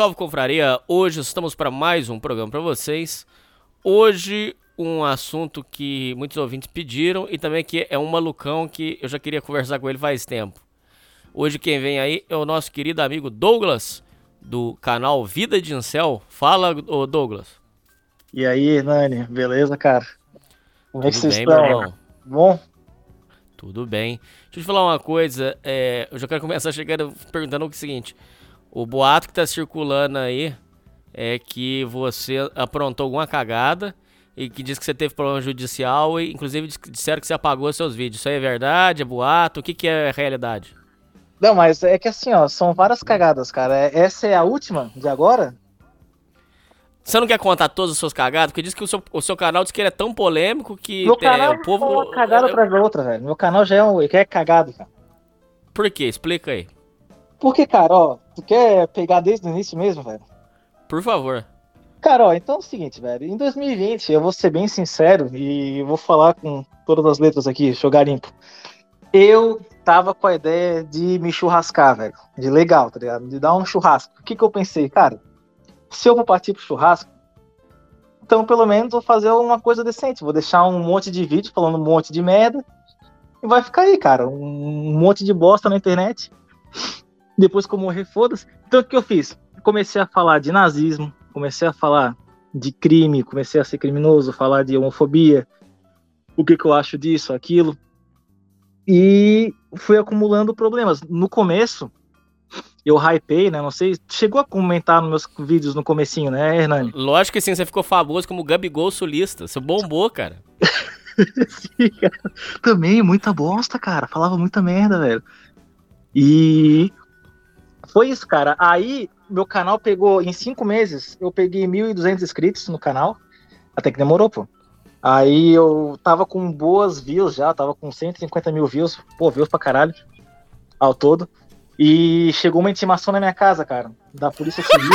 Salve, confraria! Hoje estamos para mais um programa para vocês. Hoje, um assunto que muitos ouvintes pediram e também que é um malucão que eu já queria conversar com ele faz tempo. Hoje, quem vem aí é o nosso querido amigo Douglas, do canal Vida de Incel. Fala, Douglas. E aí, Nani, beleza, cara? Como é que vocês bem, estão? Bom? Tudo bem. Deixa eu te falar uma coisa. é, eu já quero começar chegando perguntando o seguinte: o boato que tá circulando aí é que você aprontou alguma cagada e que diz que você teve problema judicial e inclusive disseram que você apagou seus vídeos. Isso aí é verdade? É boato? O que, que é realidade? Não, mas é que assim, ó, são várias cagadas, cara. É- Essa é a última de agora? Você não quer contar todas as suas cagadas? Porque diz que o seu, o seu canal diz que ele é tão polêmico que Meu é, canal o povo. é uma cagada atrás da outra, velho. Meu canal já é, um, já é cagado, cara. Por quê? Explica aí. Porque, cara, ó, tu quer pegar desde o início mesmo, velho? Por favor. Cara, ó, então é o seguinte, velho. Em 2020, eu vou ser bem sincero e vou falar com todas as letras aqui, jogar limpo. Eu tava com a ideia de me churrascar, velho. De legal, tá ligado? De dar um churrasco. O que que eu pensei? Cara, se eu vou partir pro churrasco, então pelo menos vou fazer uma coisa decente. Vou deixar um monte de vídeo falando um monte de merda. E vai ficar aí, cara. Um monte de bosta na internet. Depois que eu morrer, foda-se. Então o que eu fiz? Comecei a falar de nazismo, comecei a falar de crime, comecei a ser criminoso, falar de homofobia, o que, que eu acho disso, aquilo. E fui acumulando problemas. No começo, eu hypei, né? Não sei, chegou a comentar nos meus vídeos no comecinho, né, Hernani? Lógico que sim, você ficou famoso como Gabigol sulista. Você bombou, cara. Sim, cara. Também, muita bosta, cara. Falava muita merda, velho. E foi isso, cara. Aí, meu canal pegou, em cinco meses, eu peguei 1.200 inscritos no canal. Até que demorou, pô. Aí eu tava com boas views já, tava com 150 mil views. Pô, views pra caralho. Ao todo. E chegou uma intimação na minha casa, cara. Da Polícia Civil.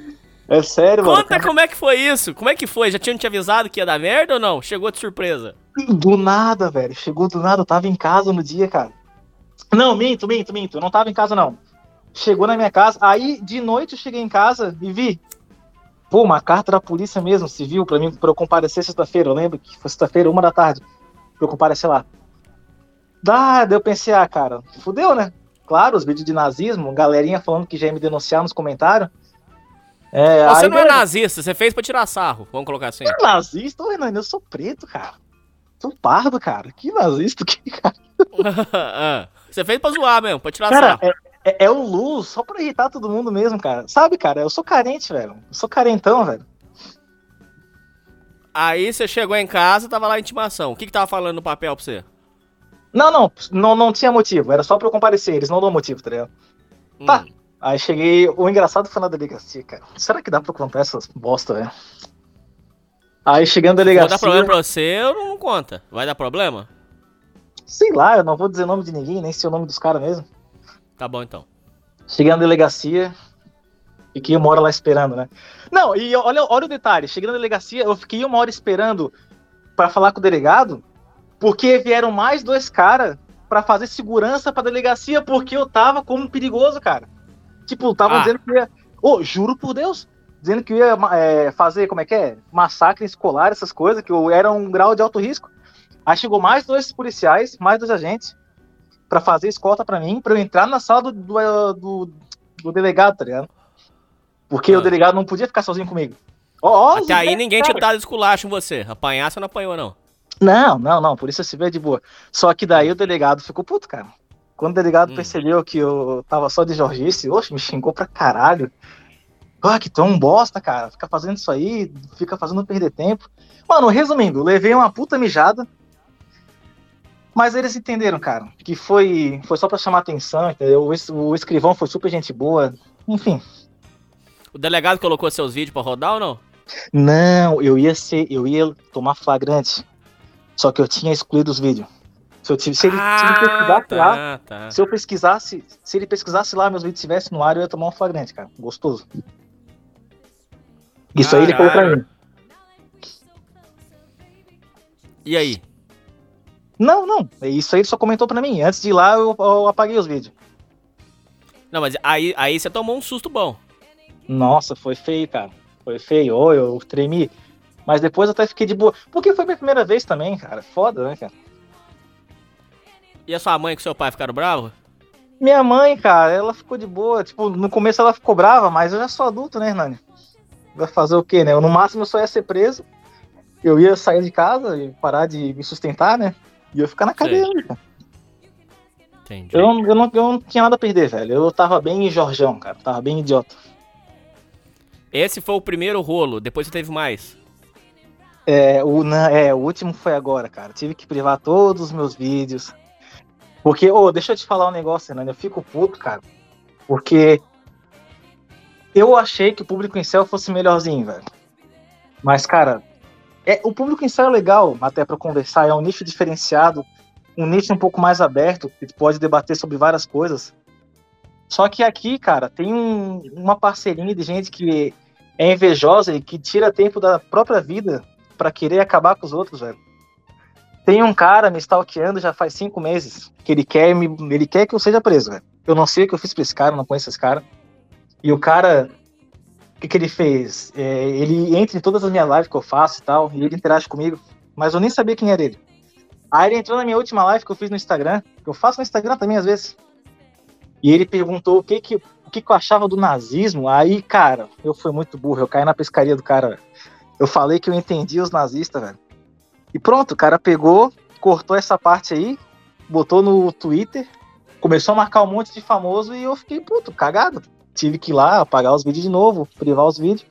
é sério, mano. Conta como é que foi isso. Como é que foi? Já tinham te avisado que ia dar merda ou não? Chegou de surpresa. Do nada, velho. Chegou do nada, eu tava em casa no dia, cara. Não, minto, minto, minto. Eu não tava em casa, não. Chegou na minha casa. Aí, de noite, eu cheguei em casa e vi. Pô, uma carta da polícia mesmo, civil, pra mim, pra eu comparecer sexta-feira. Eu lembro que foi sexta-feira, uma da tarde. Pra eu comparecer lá. Dá, daí eu pensei, ah, cara, fudeu, né? Claro, os vídeos de nazismo, galerinha falando que já ia me denunciar nos comentários. É, Você não é nazista, você fez pra tirar sarro. Vamos colocar assim. É nazista, ô Renan, eu sou preto, cara. Sou pardo, cara. Que nazista, que cara. Você fez pra zoar mesmo, pra tirar Cara, sarro. é, é, é o luz só pra irritar todo mundo mesmo, cara. Sabe, cara, eu sou carente, velho. Eu sou carentão, velho. Aí você chegou em casa tava lá a intimação. O que que tava falando no papel pra você? Não, não, não, não tinha motivo. Era só pra eu comparecer. Eles não dão motivo, tá ligado? Tá. Hum. Aí cheguei. O engraçado foi na delegacia, cara. Será que dá pra contar essas bosta, velho? Aí chegando na delegacia. dar problema pra você ou não conta? Vai dar problema? Sei lá, eu não vou dizer o nome de ninguém, nem sei o nome dos caras mesmo. Tá bom então. Cheguei na delegacia, fiquei uma hora lá esperando, né? Não, e olha, olha o detalhe, cheguei na delegacia, eu fiquei uma hora esperando pra falar com o delegado, porque vieram mais dois caras pra fazer segurança pra delegacia, porque eu tava como perigoso, cara. Tipo, estavam Ah. dizendo que ia. Ô, juro por Deus! Dizendo que eu ia é, fazer, como é que é? Massacre escolar, essas coisas, que eu era um grau de alto risco. Aí chegou mais dois policiais, mais dois agentes. pra fazer escolta pra mim, pra eu entrar na sala do, do, do, do delegado, tá ligado? Porque Ah. o delegado não podia ficar sozinho comigo. Ó, ó, os Até aí ninguém cara. tinha dado esculacho em você. Apanhar, você não apanhou, não. Não, não, não, por isso se vê de boa. Só que daí o delegado ficou puto, cara. Quando o delegado Hum. percebeu que eu tava só de Jorgice, oxe, me xingou pra caralho. Ah, que um bosta, cara. Fica fazendo isso aí, fica fazendo perder tempo. Mano, resumindo, levei uma puta mijada. Mas eles entenderam, cara, que foi, foi só pra chamar atenção, entendeu? O, o escrivão foi super gente boa. Enfim. O delegado colocou seus vídeos pra rodar ou não? Não, eu ia ser, eu ia tomar flagrante. Só que eu tinha excluído os vídeos. Se, eu, se ele, se ele pesquisasse lá, tá, tá. se eu pesquisasse, se ele pesquisasse lá, meus vídeos estivessem no ar, eu ia tomar um flagrante, cara. Gostoso. Isso aí ele falou pra Caralho. mim. E aí? Não, não. Isso aí ele só comentou pra mim. Antes de ir lá, eu, eu apaguei os vídeos. Não, mas aí, aí você tomou um susto bom. Nossa, foi feio, cara. Foi feio. Ô, eu tremi. Mas depois eu até fiquei de boa. Porque foi minha primeira vez também, cara. Foda, né, cara? E a sua mãe com seu pai ficaram bravos? Minha mãe, cara, ela ficou de boa. Tipo, no começo ela ficou brava, mas eu já sou adulto, né, Hernani? Vai fazer o quê, né? Eu, no máximo eu só ia ser preso. Eu ia sair de casa e parar de me sustentar, né? E eu ia ficar na cadeia, Sei. cara. Entendi. Eu, não- eu, não, eu não tinha nada a perder, velho. Eu tava bem Jorjão, cara. Tava bem idiota. Esse foi o primeiro rolo, depois teve mais. É o, na- é, o último foi agora, cara. Tive que privar todos os meus vídeos. Porque, ô, deixa eu te falar um negócio, Hernani. Eu fico puto, cara. Porque eu achei que o público em céu fosse melhorzinho, velho. Mas, cara, é, o público céu é legal, até pra conversar. É um nicho diferenciado, um nicho um pouco mais aberto, que pode debater sobre várias coisas. Só que aqui, cara, tem um- uma parceirinha de gente que é invejosa e que tira tempo da própria vida pra querer acabar com os outros, velho. Tem um cara me stalkeando já faz cinco meses, que ele quer, me, ele quer que eu seja preso, velho. Eu não sei o que eu fiz pra esse cara, não conheço esse cara. E o cara, que, que ele fez? É, ele entra em todas as minhas lives que eu faço e tal, e ele interage comigo, mas eu nem sabia quem era ele. Aí ele entrou na minha última live que eu fiz no Instagram, que eu faço no Instagram também às vezes. E ele perguntou o que que, o que, que eu achava do nazismo. Aí, cara, eu fui muito burro, eu caí na pescaria do cara. Eu falei que eu entendia os nazistas, velho. E pronto, o cara pegou, cortou essa parte aí, botou no Twitter, começou a marcar um monte de famoso e eu fiquei, puto, cagado. Tive que ir lá apagar os vídeos de novo, privar os vídeos.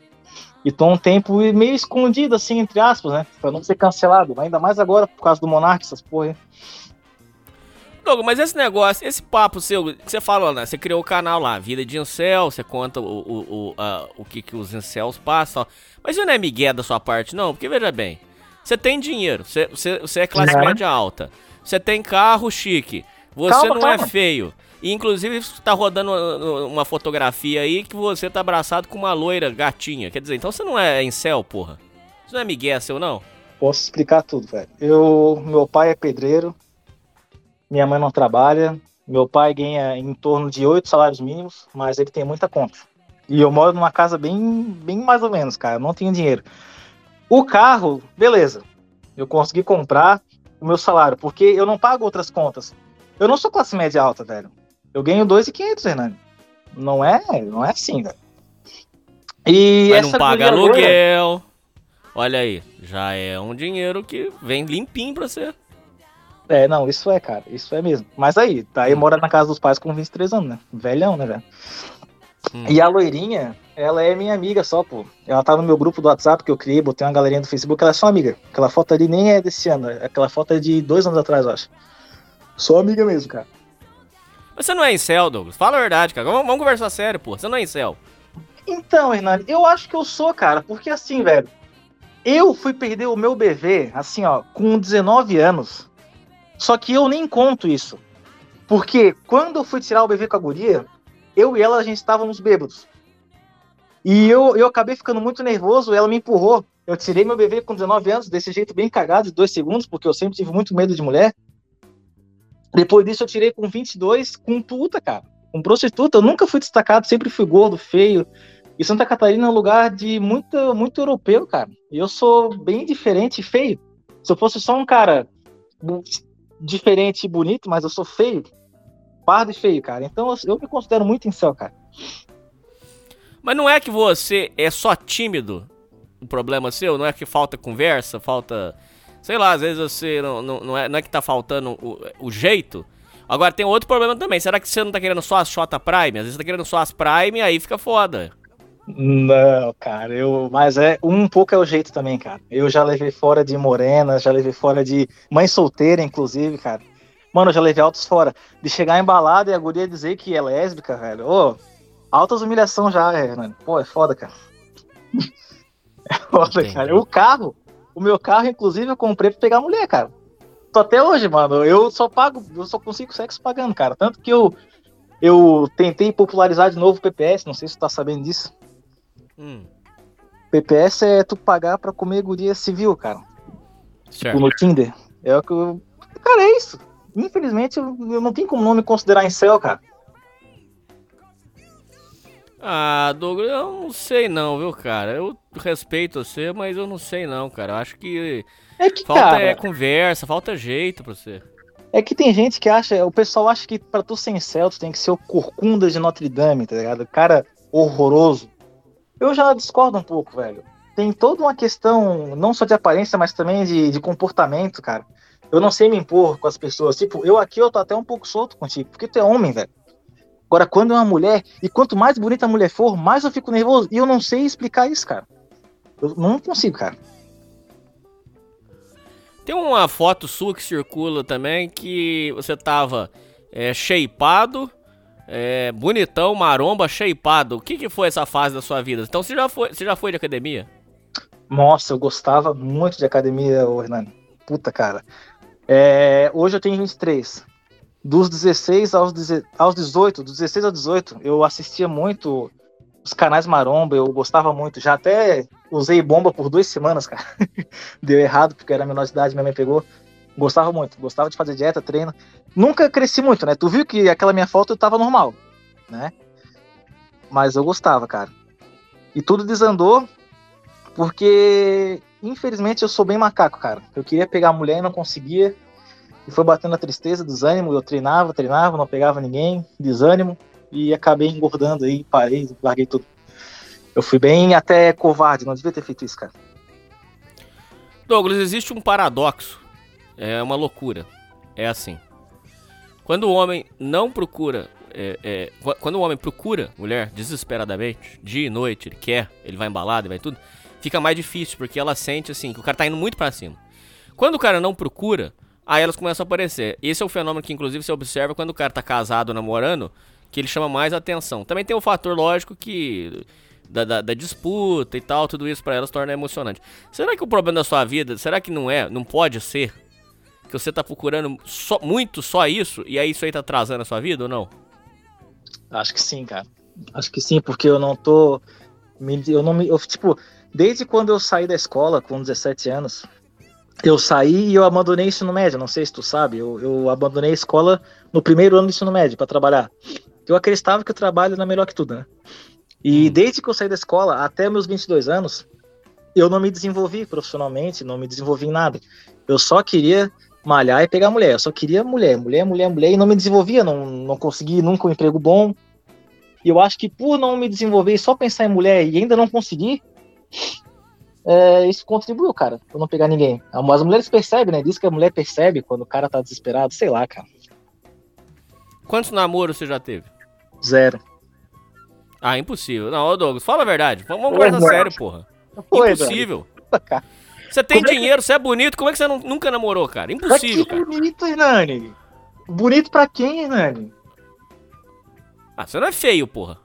E tô um tempo meio escondido, assim, entre aspas, né? Pra não ser cancelado. Ainda mais agora por causa do Monark, essas porra aí. Douglas, mas esse negócio, esse papo seu, que você falou, né? Você criou o canal lá, Vida de Incel, você conta o, o, o, a- o que, que os incels passam. Mas isso não é migué da sua parte, não? Porque veja bem, você tem dinheiro, você, você, você é classe média alta, você tem carro chique, você Calma, não é calma. feio. Inclusive tá rodando uma, uma fotografia aí que você tá abraçado com uma loira gatinha. Quer dizer, então você não é incel, porra. Isso não é migué seu, não? Posso explicar tudo, velho. Eu, meu pai é pedreiro, minha mãe não trabalha, meu pai ganha em torno de oito salários mínimos, mas ele tem muita conta. E eu moro numa casa bem, bem mais ou menos, cara, eu não tenho dinheiro. O carro, beleza, eu consegui comprar o meu salário, porque eu não pago outras contas. Eu não sou classe média alta, velho. Eu ganho 2.500, Hernani. Não é, não é assim, velho. E Mas não essa paga guria loira- aluguel. Olha aí, já é um dinheiro que vem limpinho pra você. É, não, isso é, cara, isso é mesmo. Mas aí, tá aí mora na casa dos pais com 23 anos, né? Velhão, né, velho? Hum. E a loirinha, ela é minha amiga só, pô. Ela tá no meu grupo do WhatsApp que eu criei, botei uma galerinha do Facebook, ela é só amiga. Aquela foto ali nem é desse ano, aquela foto é de dois anos atrás, eu acho. Só amiga mesmo, cara. Você não é incel, Douglas. Fala a verdade, cara. Vamos, vamos conversar sério, pô. Você não é incel. Então, Hernani, eu acho que eu sou, cara, porque assim, velho, eu fui perder o meu bebê, assim, ó, com 19 anos. Só que eu nem conto isso. Porque quando eu fui tirar o bebê com a guria, eu e ela, a gente estávamos bêbados. E eu, eu acabei ficando muito nervoso, ela me empurrou. Eu tirei meu bebê com 19 anos, desse jeito bem cagado, de dois segundos, porque eu sempre tive muito medo de mulher. Depois disso, eu tirei com 22, com puta, cara. Com prostituta. Eu nunca fui destacado, sempre fui gordo, feio. E Santa Catarina é um lugar de muito, muito europeu, cara. E eu sou bem diferente e feio. Se eu fosse só um cara diferente e bonito, mas eu sou feio, pardo e feio, cara. Então eu, eu me considero muito incel, cara. Mas não é que você é só tímido o problema seu? Não é que falta conversa, falta. Sei lá, às vezes você não, não, não, é, não é que tá faltando o, o jeito. Agora tem outro problema também. Será que você não tá querendo só as Shota Prime? Às vezes você tá querendo só as Prime, aí fica foda. Não, cara, eu. Mas é um pouco é o jeito também, cara. Eu já levei fora de morena, já levei fora de mãe solteira, inclusive, cara. Mano, eu já levei altos fora. De chegar embalado e a guria dizer que é lésbica, velho. Ô, altas humilhação já, mano. Pô, é foda, cara. É foda, Entendi. cara. O carro, o meu carro, inclusive, eu comprei pra pegar mulher, cara. Tô até hoje, mano. Eu só pago, eu só consigo sexo pagando, cara. Tanto que eu, eu tentei popularizar de novo o PPS, não sei se tu tá sabendo disso. Hum. PPS é tu pagar pra comer guria civil, cara. Certo. Tipo, no Tinder. É o que eu. Cara, é isso. Infelizmente, eu, eu não tenho como não me considerar em céu, cara. Ah, Douglas, eu não sei não, viu, cara? Eu respeito você, mas eu não sei não, cara. Eu acho que, é que falta cara, é conversa, falta jeito pra você. É que tem gente que acha, o pessoal acha que pra tu ser tu tem que ser o corcunda de Notre Dame, tá ligado? Cara horroroso. Eu já discordo um pouco, velho. Tem toda uma questão, não só de aparência, mas também de, de comportamento, cara. Eu não sei me impor com as pessoas. Tipo, eu aqui eu tô até um pouco solto contigo, porque tu é homem, velho. Agora, quando é uma mulher, e quanto mais bonita a mulher for, mais eu fico nervoso. E eu não sei explicar isso, cara. Eu não consigo, cara. Tem uma foto sua que circula também que você tava é, shapeado, é, bonitão, maromba, shapeado. O que, que foi essa fase da sua vida? Então você já foi, você já foi de academia? Nossa, eu gostava muito de academia, Hernani. Puta, cara. É, hoje eu tenho 23 dos 16 aos, aos 18, dos 16 aos 18, eu assistia muito os canais maromba, eu gostava muito. Já até usei bomba por duas semanas, cara. Deu errado, porque era menor de idade, minha mãe pegou. Gostava muito, gostava de fazer dieta, treino. Nunca cresci muito, né? Tu viu que aquela minha foto eu tava normal, né? Mas eu gostava, cara. E tudo desandou porque, infelizmente, eu sou bem macaco, cara. Eu queria pegar a mulher e não conseguia e foi batendo a tristeza, desânimo. Eu treinava, treinava, não pegava ninguém, desânimo, e acabei engordando aí, parei, larguei tudo. Eu fui bem até covarde, não devia ter feito isso, cara. Douglas, existe um paradoxo, é uma loucura. É assim: quando o homem não procura, é, é, quando o homem procura mulher desesperadamente, dia e noite, ele quer, ele vai embalado, ele vai tudo, fica mais difícil, porque ela sente assim que o cara tá indo muito para cima. Quando o cara não procura, aí elas começam a aparecer. Esse é o fenômeno que, inclusive, você observa quando o cara tá casado, namorando, que ele chama mais atenção. Também tem o fator lógico que. Da, da, da disputa e tal, tudo isso para elas torna emocionante. Será que o problema da sua vida, será que não é, não pode ser que você tá procurando só, muito só isso e aí isso aí tá atrasando a sua vida ou não? Acho que sim, cara. Acho que sim, porque eu não tô. Eu não me. Eu, tipo, desde quando eu saí da escola com 17 anos, eu saí e eu abandonei o ensino médio, não sei se tu sabe, eu, eu abandonei a escola no primeiro ano do ensino médio para trabalhar. Eu acreditava que o trabalho era melhor que tudo, né? E hum. desde que eu saí da escola até meus 22 anos, eu não me desenvolvi profissionalmente, não me desenvolvi em nada. Eu só queria malhar e pegar mulher, eu só queria mulher, mulher, mulher, mulher, e não me desenvolvia, não, não consegui nunca um emprego bom. E eu acho que por não me desenvolver e só pensar em mulher e ainda não conseguir, é, isso contribuiu, cara, pra não pegar ninguém. As mulheres percebem, né? Diz que a mulher percebe quando o cara tá desesperado, sei lá, cara. Quantos namoros você já teve? Zero. Ah, impossível. Não, ô Douglas, fala a verdade. Vamos conversar sério, porra. Foi, impossível. Você tem como dinheiro, é que... você é bonito, como é que você não, nunca namorou, cara? Impossível, que cara. bonito, Hernani. Bonito pra quem, Hernani? Ah, você não é feio, porra.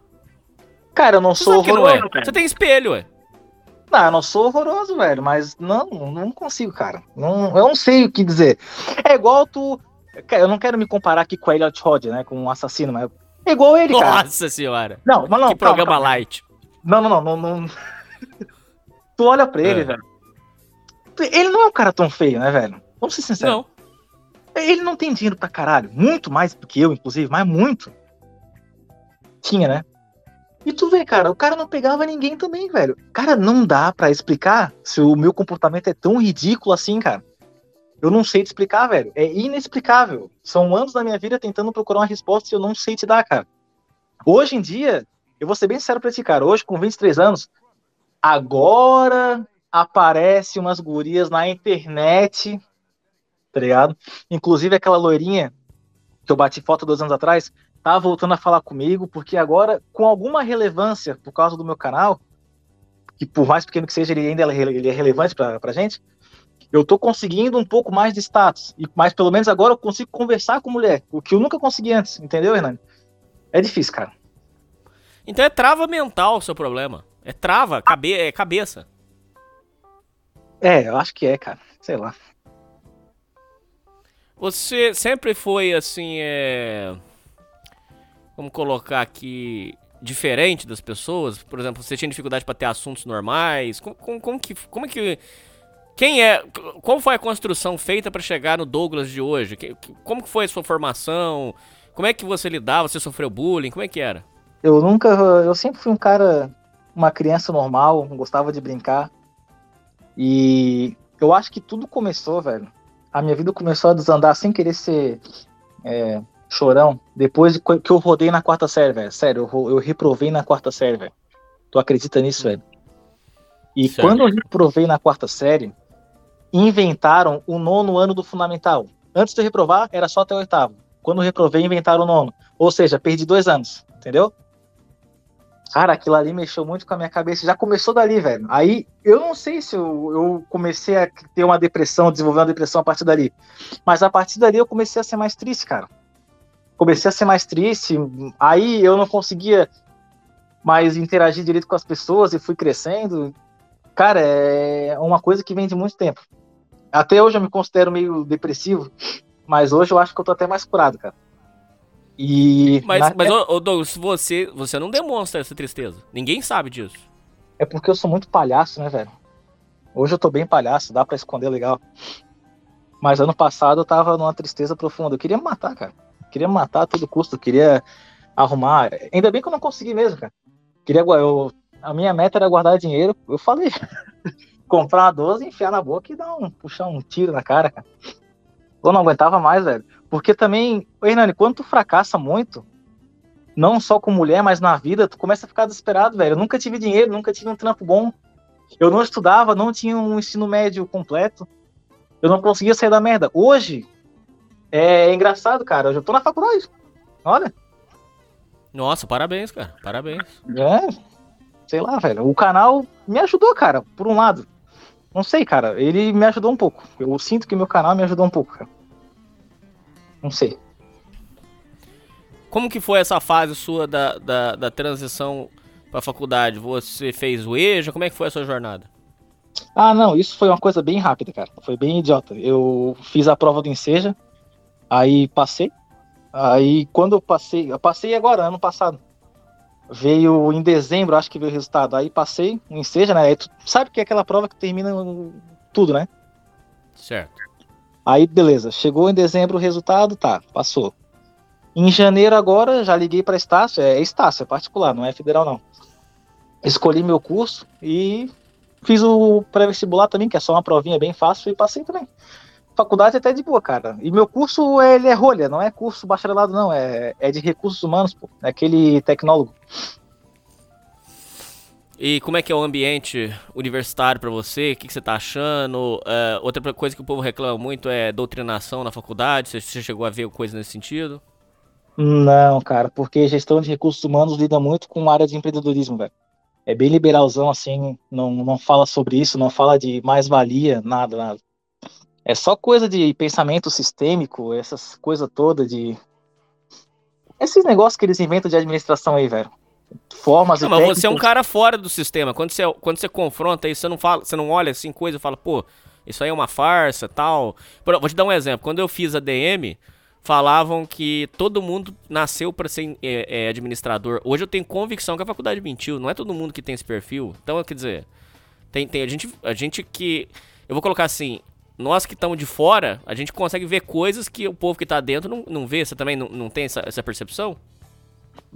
Cara, eu não você sou horroroso, não é. Você tem espelho, ué. Eu não sou horroroso, velho, mas não, não consigo, cara. Não, eu não sei o que dizer. É igual tu. Eu não quero me comparar aqui com o Elliot Rod, né? Com um assassino, mas. É igual ele, cara. Nossa senhora. Não, mas não. Que calma, programa calma. light. Não, não, não, não, não. tu olha pra ele, é. velho. Ele não é um cara tão feio, né, velho? Vamos ser sinceros. Não. Ele não tem dinheiro pra caralho. Muito mais do que eu, inclusive, mas muito. Tinha, né? E tu vê, cara, o cara não pegava ninguém também, velho. Cara, não dá para explicar se o meu comportamento é tão ridículo assim, cara. Eu não sei te explicar, velho. É inexplicável. São anos da minha vida tentando procurar uma resposta e eu não sei te dar, cara. Hoje em dia, eu vou ser bem sincero pra ti, cara. Hoje, com 23 anos, agora aparece umas gurias na internet, tá ligado? Inclusive aquela loirinha que eu bati foto dois anos atrás, tá voltando a falar comigo, porque agora, com alguma relevância por causa do meu canal, que por mais pequeno que seja, ele ainda é, ele é relevante pra, pra gente, eu tô conseguindo um pouco mais de status. E, mas pelo menos agora eu consigo conversar com mulher, o que eu nunca consegui antes, entendeu, Hernani? É difícil, cara. Então é trava mental o seu problema. É trava, cabe é cabeça. É, eu acho que é, cara. Sei lá. Você sempre foi assim, é. Vamos colocar aqui. Diferente das pessoas? Por exemplo, você tinha dificuldade para ter assuntos normais? Como, como, como, que. Como é que. Quem é. Qual foi a construção feita para chegar no Douglas de hoje? Como que foi a sua formação? Como é que você lidava? Você sofreu bullying? Como é que era? Eu nunca. Eu sempre fui um cara. Uma criança normal, gostava de brincar. E eu acho que tudo começou, velho. A minha vida começou a desandar sem querer ser é, chorão. Depois que eu rodei na quarta série, velho. Sério, eu, eu reprovei na quarta série, velho. Tu acredita nisso, velho? E Sério? quando eu reprovei na quarta série, inventaram o nono ano do fundamental. Antes de eu reprovar, era só até o oitavo. Quando eu reprovei, inventaram o nono. Ou seja, perdi dois anos, entendeu? Cara, aquilo ali mexeu muito com a minha cabeça. Já começou dali, velho. Aí eu não sei se eu, eu, comecei a ter uma depressão, desenvolver uma depressão a partir dali. Mas a partir dali eu comecei a ser mais triste, cara. Comecei a ser mais triste. Aí eu não conseguia mais interagir direito com as pessoas e fui crescendo. Cara, é uma coisa que vem de muito tempo. Até hoje eu me considero meio depressivo, mas hoje eu acho que eu tô até mais curado, cara. E. Mas, na... mas ô, ô Douglas, você, você não demonstra essa tristeza. Ninguém sabe disso. É porque eu sou muito palhaço, né, velho? Hoje eu tô bem palhaço, dá para esconder legal. Mas ano passado eu tava numa tristeza profunda. Eu queria me matar, cara. Queria matar a todo custo. Queria arrumar. Ainda bem que eu não consegui mesmo, cara. Queria, eu, a minha meta era guardar dinheiro. Eu falei, comprar uma 12, enfiar na boca e dar um, puxar um tiro na cara, cara. Eu não aguentava mais, velho. Porque também, Hernani, quando tu fracassa muito, não só com mulher, mas na vida, tu começa a ficar desesperado, velho. Eu nunca tive dinheiro, nunca tive um trampo bom. Eu não estudava, não tinha um ensino médio completo. Eu não conseguia sair da merda. Hoje, é engraçado, cara. Eu já tô na faculdade. Olha. Nossa, parabéns, cara. Parabéns. É, sei lá, velho. O canal me ajudou, cara, por um lado. Não sei, cara. Ele me ajudou um pouco. Eu sinto que meu canal me ajudou um pouco, cara. Não sei. Como que foi essa fase sua da, da, da transição para a faculdade? Você fez o EJA? Como é que foi a sua jornada? Ah, não, isso foi uma coisa bem rápida, cara. Foi bem idiota. Eu fiz a prova do Enseja, aí passei. Aí quando eu passei, eu passei agora, ano passado. Veio em dezembro, acho que veio o resultado. Aí passei, em seja, né? Aí tu sabe que é aquela prova que termina tudo, né? Certo. Aí, beleza. Chegou em dezembro o resultado, tá, passou. Em janeiro agora, já liguei para Estácio, é Estácio, é particular, não é federal não. Escolhi meu curso e fiz o pré-vestibular também, que é só uma provinha bem fácil, e passei também faculdade é até de boa, cara. E meu curso, ele é rolha, não é curso bacharelado, não. É, é de recursos humanos, pô. É aquele tecnólogo. E como é que é o ambiente universitário para você? O que, que, você tá achando? Uh, outra coisa que o povo reclama muito é doutrinação na faculdade. Você, você chegou a ver coisa nesse sentido? Não, cara, porque gestão de recursos humanos lida muito com área de empreendedorismo, velho. É bem liberalzão, assim, não, não fala sobre isso, não fala de mais-valia, nada, nada. É só coisa de pensamento sistêmico, essas coisas todas de. Esses negócios que eles inventam de administração aí, velho. Formas não, e mas técnicas... você é um cara fora do sistema. Quando você, quando você confronta isso, você não fala, você não olha assim coisa e fala, pô, isso aí é uma farsa tal. Vou te dar um exemplo. Quando eu fiz a DM, falavam que todo mundo nasceu para ser é, é, administrador. Hoje eu tenho convicção que a faculdade mentiu. Não é todo mundo que tem esse perfil. Então, quer dizer, tem, tem a, gente, a gente que. Eu vou colocar assim: nós que estamos de fora, a gente consegue ver coisas que o povo que está dentro não, não vê. Você também não, não tem essa, essa percepção?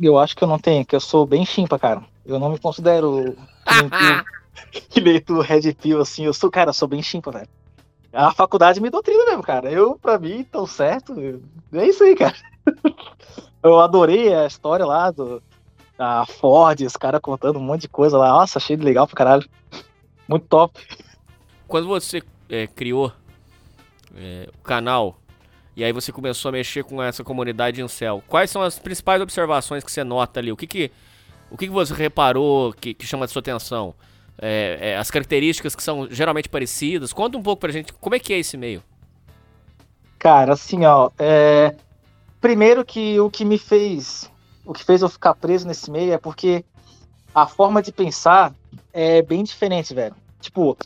Eu acho que eu não tenho, que eu sou bem chimpa, cara. Eu não me considero que nem tu Red Pill, assim. Eu sou, cara, eu sou bem chimpa, velho. a faculdade me doutrina mesmo, cara. Eu, pra mim, tão certo. É isso aí, cara. Eu adorei a história lá do da Ford, os caras contando um monte de coisa lá. Nossa, achei legal pra caralho. Muito top. Quando você é, criou é, o canal e aí você começou a mexer com essa comunidade em céu, quais são as principais observações que você nota ali? O que que, o que, que você reparou que, que chama a sua atenção? É, é, as características que são geralmente parecidas. Conta um pouco pra gente como é que é esse meio. Cara, assim, ó. É... Primeiro que o que me fez. O que fez eu ficar preso nesse meio é porque a forma de pensar é bem diferente, velho. Tipo,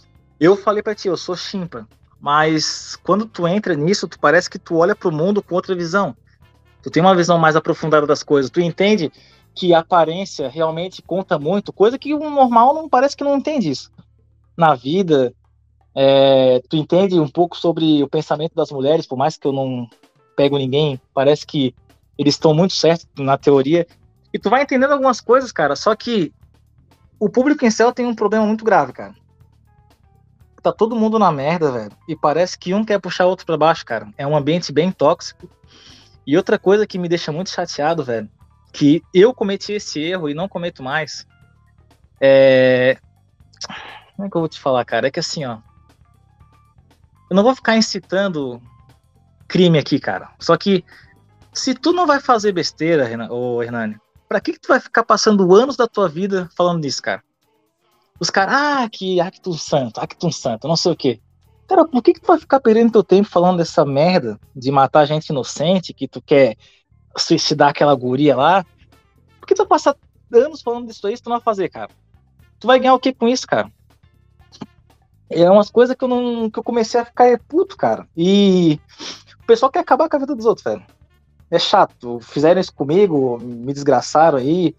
eu falei pra ti, eu sou chimpa. Mas quando tu entra nisso, tu parece que tu olha pro mundo com outra visão. Tu tem uma visão mais aprofundada das coisas. Tu entende que a aparência realmente conta muito, coisa que o normal não parece que não entende isso. Na vida, é, tu entende um pouco sobre o pensamento das mulheres, por mais que eu não pego ninguém, parece que eles estão muito certos na teoria. E tu vai entendendo algumas coisas, cara, só que o público em céu tem um problema muito grave, cara. Tá todo mundo na merda, velho. E parece que um quer puxar o outro para baixo, cara. É um ambiente bem tóxico. E outra coisa que me deixa muito chateado, velho, que eu cometi esse erro e não cometo mais. É... Como é que eu vou te falar, cara? É que assim, ó. Eu não vou ficar incitando crime aqui, cara. Só que se tu não vai fazer besteira, Hernani, pra que, que tu vai ficar passando anos da tua vida falando disso, cara? Os caras, ah, que acto santo, acto santo, não sei o quê. Cara, por que, que tu vai ficar perdendo teu tempo falando dessa merda de matar gente inocente, que tu quer suicidar aquela guria lá. Por que tu vai passar anos falando disso aí se tu não vai fazer, cara? Tu vai ganhar o que com isso, cara? É umas coisas que eu não. que eu comecei a ficar puto, cara. E o pessoal quer acabar com a vida dos outros, velho. É chato. Fizeram isso comigo, me desgraçaram aí.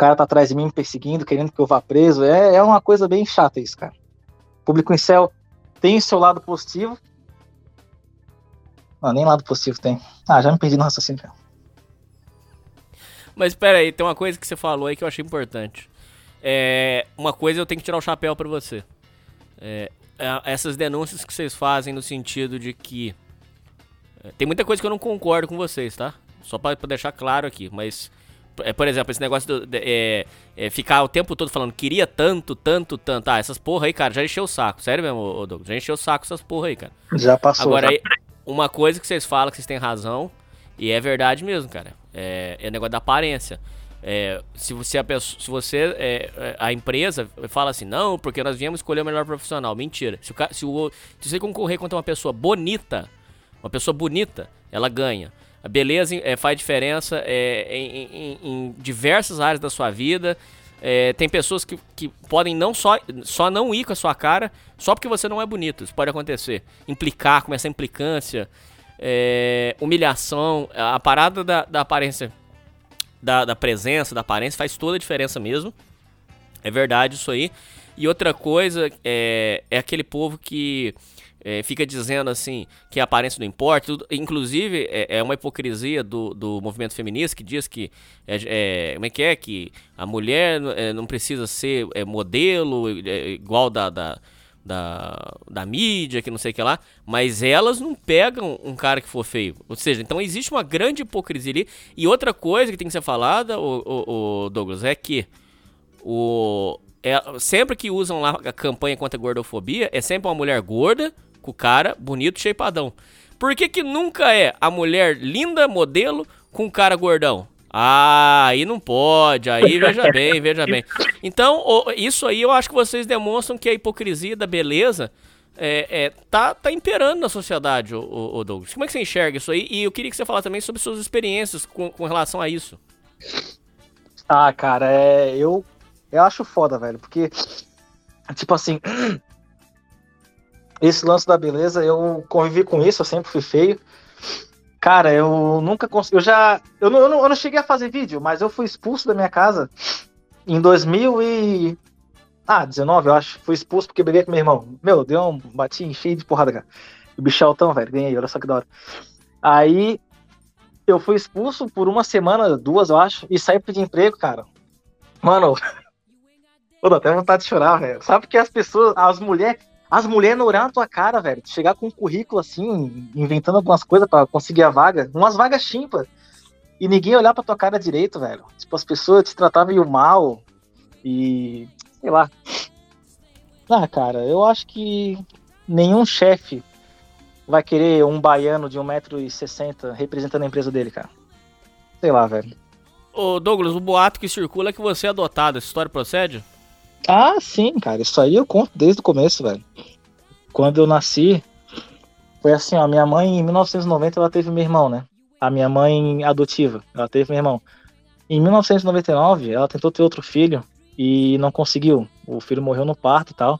Cara tá atrás de mim me perseguindo, querendo que eu vá preso. É, é uma coisa bem chata isso, cara. O público em céu tem seu lado positivo, não, nem lado positivo tem. Ah, já me perdi no raciocínio. Mas espera aí, tem uma coisa que você falou aí que eu achei importante. É, uma coisa eu tenho que tirar o chapéu para você. É, essas denúncias que vocês fazem no sentido de que é, tem muita coisa que eu não concordo com vocês, tá? Só para deixar claro aqui, mas é, por exemplo, esse negócio de, é, é, ficar o tempo todo falando queria tanto, tanto, tanto. Ah, essas porra aí, cara, já encheu o saco. Sério mesmo, Douglas? Já encheu o saco essas porra aí, cara. Já passou. Agora, já. Aí, uma coisa que vocês falam que vocês têm razão, e é verdade mesmo, cara. É, é negócio da aparência. É, se você, a pessoa, se você é, é, a empresa fala assim, não, porque nós viemos escolher o melhor profissional. Mentira. Se, o, se, o, se você concorrer contra uma pessoa bonita, uma pessoa bonita, ela ganha. A beleza é, faz diferença é, em, em, em, diversas áreas da sua vida. É, tem pessoas que, que podem não só, só não ir com a sua cara só porque você não é bonito. Isso pode acontecer. Implicar, começar implicância, humilhação. A parada da, da aparência, da, da presença, da aparência faz toda a diferença mesmo. É verdade isso aí. E outra coisa é, é aquele povo que é, fica dizendo assim que a aparência não importa. Tudo, inclusive, é, é, uma hipocrisia do, do movimento feminista que diz que é, é como é que é que a mulher é, não precisa ser é, modelo igual da, da, da, da, mídia, que não sei o que lá, mas elas não pegam um cara que for feio. Ou seja, então existe uma grande hipocrisia ali. E outra coisa que tem que ser falada, o, o, o Douglas, é que o, é, sempre que usam lá a campanha contra a gordofobia, é sempre uma mulher gorda com o cara bonito, shapeadão. Por que que nunca é a mulher linda, modelo, com o cara gordão? Ah, aí não pode, aí veja bem, veja bem. Então, isso aí eu acho que vocês demonstram que a hipocrisia da beleza é, é, tá, tá imperando na sociedade, o, o, Douglas. Como é que você enxerga isso aí? E eu queria que você falasse também sobre suas experiências com, com relação a isso. Ah, cara, é, eu, eu acho foda, velho, porque, tipo assim, esse lance da beleza, eu convivi com isso, eu sempre fui feio. Cara, eu nunca consegui. Eu já. Eu não, eu não, eu não cheguei a fazer vídeo, mas eu fui expulso da minha casa em 2000 e. Ah, 19, eu acho. Fui expulso porque briguei com meu irmão. Meu, deu um. Bati cheio de porrada, cara. O bicho altão, velho. Ganhei, olha só que da hora. Aí. Eu fui expulso por uma semana, duas, eu acho, e saí de emprego, cara. Mano. Eu dou até vontade de chorar, velho. Sabe porque as pessoas, as mulheres As mulheres não na tua cara, velho. Chegar com um currículo assim, inventando algumas coisas para conseguir a vaga. Umas vagas chimpas. E ninguém olhar pra tua cara direito, velho. Tipo, as pessoas te tratavam meio mal. E. sei lá. Ah, cara, eu acho que nenhum chefe vai querer um baiano de 1,60m representando a empresa dele, cara. Sei lá, velho. Ô, Douglas, o boato que circula é que você é adotado. Essa história procede? Ah, sim, cara. Isso aí eu conto desde o começo, velho. Quando eu nasci, foi assim, ó. Minha mãe, em 1990, ela teve meu irmão, né? A minha mãe adotiva, ela teve meu irmão. Em 1999, ela tentou ter outro filho e não conseguiu. O filho morreu no parto e tal.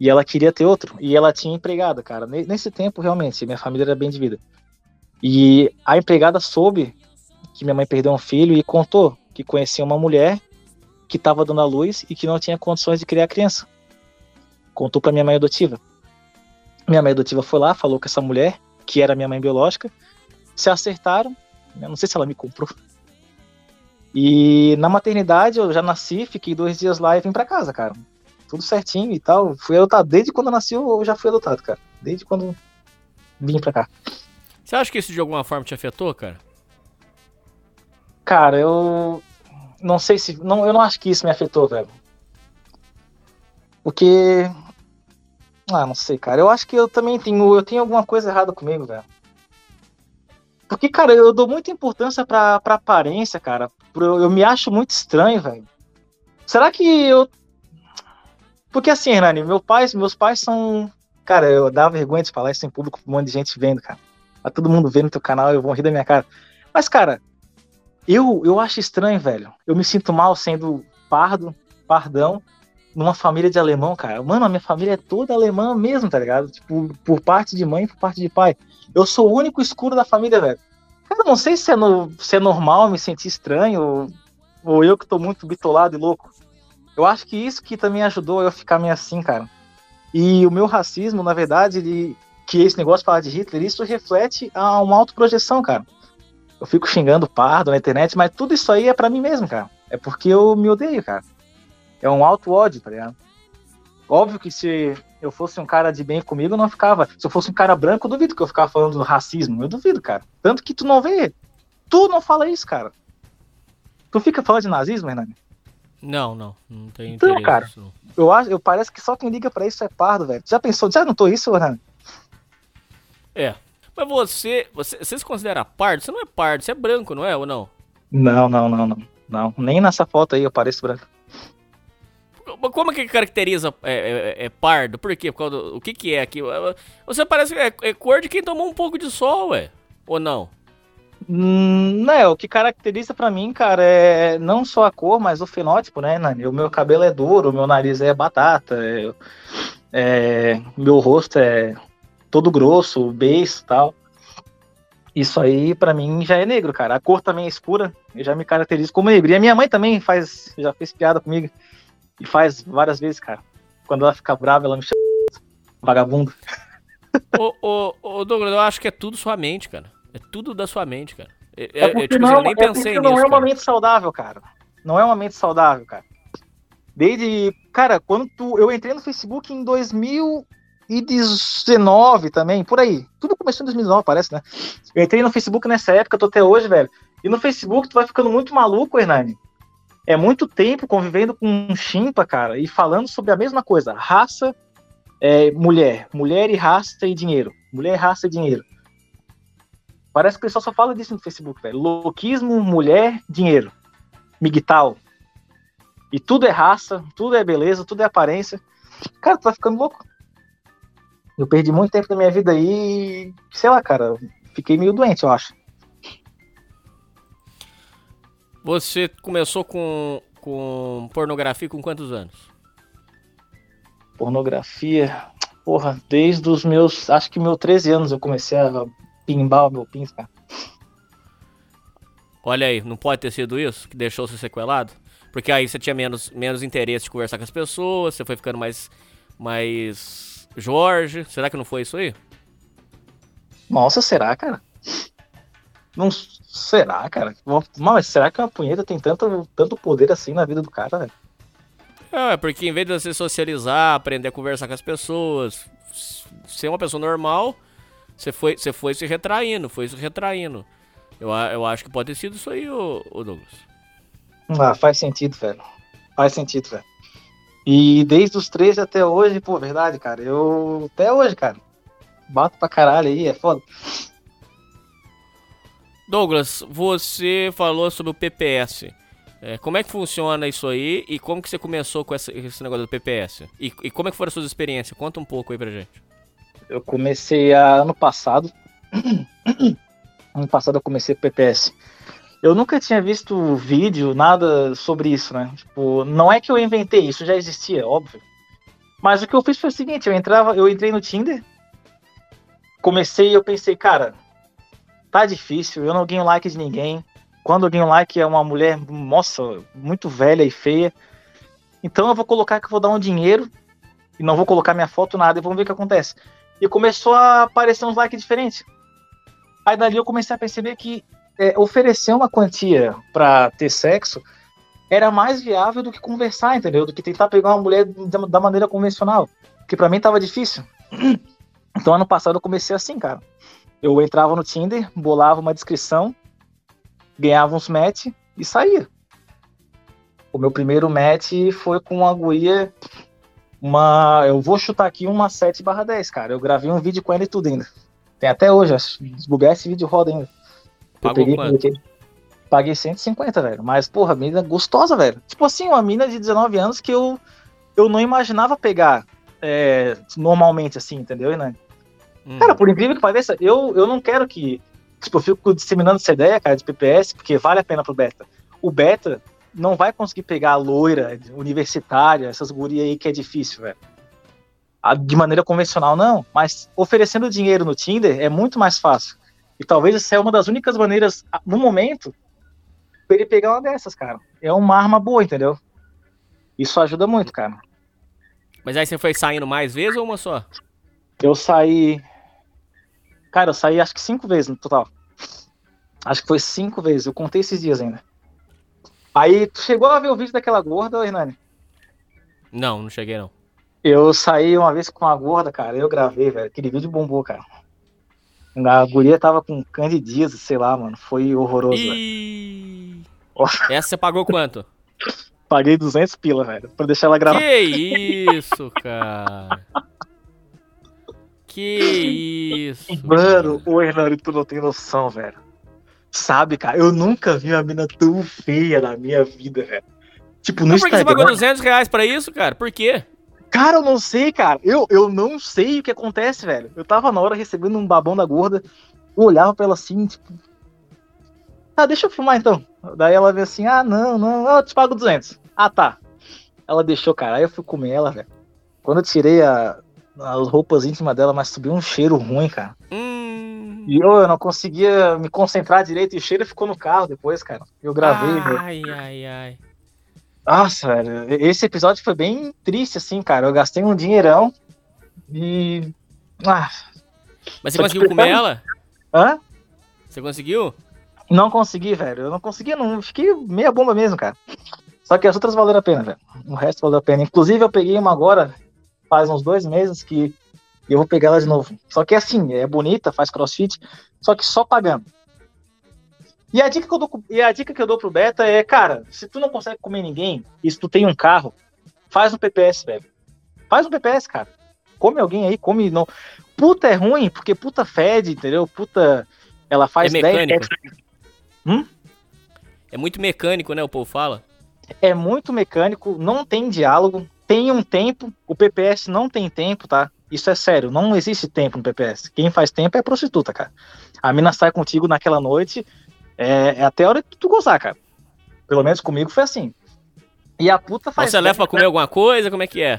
E ela queria ter outro. E ela tinha empregada, cara. Nesse tempo, realmente, minha família era bem de vida. E a empregada soube que minha mãe perdeu um filho e contou que conhecia uma mulher que estava dando à luz e que não tinha condições de criar a criança. Contou para minha mãe adotiva. Minha mãe adotiva foi lá, falou com essa mulher, que era minha mãe biológica, se acertaram. Eu não sei se ela me comprou. E na maternidade eu já nasci, fiquei dois dias lá e vim para casa, cara. Tudo certinho e tal. Fui adotado. Desde quando eu nasci eu já fui adotado, cara. Desde quando vim pra cá. Você acha que isso de alguma forma te afetou, cara? Cara, eu não sei se. Não, eu não acho que isso me afetou, velho. Porque. Ah, não sei, cara. Eu acho que eu também tenho. Eu tenho alguma coisa errada comigo, velho. Porque, cara, eu dou muita importância pra, pra aparência, cara. Eu, eu me acho muito estranho, velho. Será que eu. Porque assim, Hernani, meu pai, meus pais são. Cara, eu dá vergonha de falar isso em público com um monte de gente vendo, cara. Tá todo mundo vendo teu canal, eu vou rir da minha cara. Mas, cara, eu, eu acho estranho, velho. Eu me sinto mal sendo pardo, pardão, numa família de alemão, cara. Mano, a minha família é toda alemã mesmo, tá ligado? Tipo, por parte de mãe por parte de pai. Eu sou o único escuro da família, velho. Cara, não sei se é, no, se é normal me sentir estranho ou, ou eu que tô muito bitolado e louco. Eu acho que isso que também ajudou eu ficar meio assim, cara. E o meu racismo, na verdade, ele, que esse negócio de falar de Hitler, isso reflete a uma autoprojeção, cara. Eu fico xingando pardo na internet, mas tudo isso aí é para mim mesmo, cara. É porque eu me odeio, cara. É um alto ódio, tá ligado? Óbvio que se eu fosse um cara de bem comigo, eu não ficava. Se eu fosse um cara branco, eu duvido que eu ficava falando do racismo. Eu duvido, cara. Tanto que tu não vê. Tu não fala isso, cara. Tu fica falando de nazismo, Hernani? Não, não. Não tem então, cara, não. Eu, acho, eu parece que só quem liga para isso é pardo, velho. Já pensou? Já notou isso, Hernani? É. Mas você, você, você se considera pardo? Você não é pardo, você é branco, não é? Ou não? Não, não, não, não. Não, nem nessa foto aí eu pareço branco. Como que caracteriza é, é, é pardo? Por quê? Por do, o que que é aqui? Você parece é, é cor de quem tomou um pouco de sol, ué. Ou não? Hum, não, o que caracteriza para mim, cara, é não só a cor, mas o fenótipo, né, Nani? O meu cabelo é duro, o meu nariz é batata, é, é, meu rosto é todo grosso, beiço e tal. Isso aí, para mim, já é negro, cara. A cor também é escura, eu já me caracterizo como negro. E a minha mãe também faz, já fez piada comigo. E faz várias vezes, cara. Quando ela fica brava, ela me chama vagabundo. ô, ô, ô, Douglas, eu acho que é tudo sua mente, cara. É tudo da sua mente, cara. É, é, é tipo, não, eu nem é pensei nisso. Não é uma mente saudável, cara. Não é uma mente saudável, cara. Desde. Cara, quando tu, eu entrei no Facebook em 2000 e 19 também, por aí. Tudo começou em 2019, parece, né? Eu entrei no Facebook nessa época, tô até hoje, velho. E no Facebook tu vai ficando muito maluco, Hernani. É muito tempo convivendo com um chimpa, cara, e falando sobre a mesma coisa. Raça, é, mulher. Mulher e raça e dinheiro. Mulher, raça e dinheiro. Parece que o pessoal só fala disso no Facebook, velho. Louquismo, mulher, dinheiro. Migtal. E tudo é raça, tudo é beleza, tudo é aparência. Cara, tu vai ficando louco. Eu perdi muito tempo da minha vida aí e, sei lá, cara, fiquei meio doente, eu acho. Você começou com, com pornografia com quantos anos? Pornografia, porra, desde os meus, acho que meus 13 anos eu comecei a pimbar o meu pins, cara. Olha aí, não pode ter sido isso que deixou você sequelado? Porque aí você tinha menos, menos interesse de conversar com as pessoas, você foi ficando mais, mais Jorge, será que não foi isso aí? Nossa, será, cara? Não será, cara? Mas será que uma punheta tem tanto, tanto poder assim na vida do cara, velho? É, porque em vez de você socializar, aprender a conversar com as pessoas, ser uma pessoa normal, você foi, você foi se retraindo, foi se retraindo. Eu, eu acho que pode ter sido isso aí, ô, ô Douglas. Ah, faz sentido, velho. Faz sentido, velho. E desde os 13 até hoje, pô, verdade, cara. Eu. Até hoje, cara. Bato pra caralho aí, é foda. Douglas, você falou sobre o PPS. É, como é que funciona isso aí e como que você começou com essa, esse negócio do PPS? E, e, como é que foram as suas experiências? Conta um pouco aí pra gente. Eu comecei a, ano passado. ano passado eu comecei o PPS. Eu nunca tinha visto vídeo, nada sobre isso, né? Tipo, não é que eu inventei, isso já existia, óbvio. Mas o que eu fiz foi o seguinte, eu entrava, eu entrei no Tinder, comecei eu pensei, cara, tá difícil, eu não ganho like de ninguém. Quando eu ganho like é uma mulher, nossa, muito velha e feia. Então eu vou colocar que eu vou dar um dinheiro e não vou colocar minha foto nada e vamos ver o que acontece. E começou a aparecer uns likes diferentes. Aí dali eu comecei a perceber que é, oferecer uma quantia para ter sexo era mais viável do que conversar, entendeu? Do que tentar pegar uma mulher da maneira convencional. Que para mim tava difícil. Então, ano passado eu comecei assim, cara. Eu entrava no Tinder, bolava uma descrição, ganhava uns match e saía. O meu primeiro match foi com uma guia, uma. Eu vou chutar aqui uma 7 barra 10, cara. Eu gravei um vídeo com ela e tudo ainda. Tem até hoje, desbugar esse vídeo roda ainda. Pagou eu peguei, quanto? Paguei 150, velho. Mas, porra, mina gostosa, velho. Tipo assim, uma mina de 19 anos que eu, eu não imaginava pegar é, normalmente, assim, entendeu, Hernani? Hum. Cara, por incrível que pareça, eu, eu não quero que. Tipo, eu fico disseminando essa ideia, cara, de PPS, porque vale a pena pro beta. O beta não vai conseguir pegar a loira universitária, essas gurias aí que é difícil, velho. De maneira convencional, não. Mas oferecendo dinheiro no Tinder é muito mais fácil. E talvez essa é uma das únicas maneiras, no momento, pra ele pegar uma dessas, cara. É uma arma boa, entendeu? Isso ajuda muito, cara. Mas aí você foi saindo mais vezes ou uma só? Eu saí. Cara, eu saí acho que cinco vezes no total. Acho que foi cinco vezes. Eu contei esses dias ainda. Aí, tu chegou a ver o vídeo daquela gorda, Hernani? Não, não cheguei não. Eu saí uma vez com uma gorda, cara. Eu gravei, velho. Aquele vídeo bombou, cara. A guria tava com candidíase, sei lá, mano. Foi horroroso, e... Essa você pagou quanto? Paguei 200 pila, velho, pra deixar ela gravar. Que isso, cara. que isso. Mano, o Hernani, tu não tem noção, velho. Sabe, cara, eu nunca vi uma mina tão feia na minha vida, velho. Tipo, no Mas por que você pagou 200 reais pra isso, cara? Por quê? Cara, eu não sei, cara. Eu, eu não sei o que acontece, velho. Eu tava na hora recebendo um babão da gorda. Eu olhava pra ela assim, tipo. Ah, deixa eu filmar então. Daí ela veio assim: ah, não, não, eu te pago 200. Ah, tá. Ela deixou, cara. Aí eu fui comer ela, velho. Quando eu tirei a, as roupas íntimas dela, mas subiu um cheiro ruim, cara. Hum. E eu, eu não conseguia me concentrar direito e o cheiro ficou no carro depois, cara. Eu gravei. Ai, ai, ai. Nossa, velho, esse episódio foi bem triste, assim, cara. Eu gastei um dinheirão e. Ah. Mas você conseguiu comer ela? Hã? Você conseguiu? Não consegui, velho. Eu não consegui, não. Fiquei meia bomba mesmo, cara. Só que as outras valeram a pena, velho. O resto valeu a pena. Inclusive, eu peguei uma agora, faz uns dois meses, que eu vou pegar ela de novo. Só que assim, é bonita, faz crossfit, só que só pagando. E a dica que eu dou, e a dica que eu dou pro Beta é, cara, se tu não consegue comer ninguém, e se tu tem um carro, faz um PPS, velho. Faz um PPS, cara. Come alguém aí, come não. Puta é ruim, porque puta fede, entendeu? Puta, ela faz é mecânico. 10 hum? É muito mecânico, né? O povo fala. É muito mecânico, não tem diálogo, tem um tempo, o PPS não tem tempo, tá? Isso é sério, não existe tempo no PPS. Quem faz tempo é prostituta, cara. A mina sai contigo naquela noite, é, é até a hora de tu gozar, cara. Pelo menos comigo foi assim. E a puta faz. Você leva pra comer alguma coisa? Como é que é?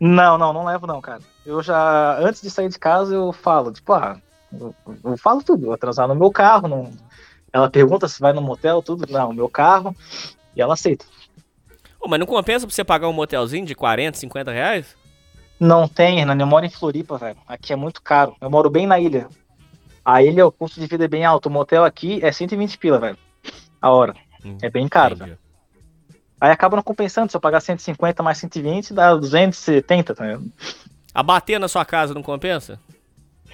Não, não, não levo não, cara. Eu já, antes de sair de casa, eu falo, tipo, ah, eu, eu falo tudo, vou atrasar no meu carro, não... ela pergunta se vai no motel, tudo, não, meu carro, e ela aceita. Pô, mas não compensa pra você pagar um motelzinho de 40, 50 reais? Não tem, Renan, eu moro em Floripa, velho, aqui é muito caro, eu moro bem na ilha, a ilha, o custo de vida é bem alto. O motel aqui é 120 pila, velho. A hora. Hum, é bem caro, velho. Aí acaba não compensando, se eu pagar 150 mais 120, dá 270, tá ligado? A bater na sua casa não compensa?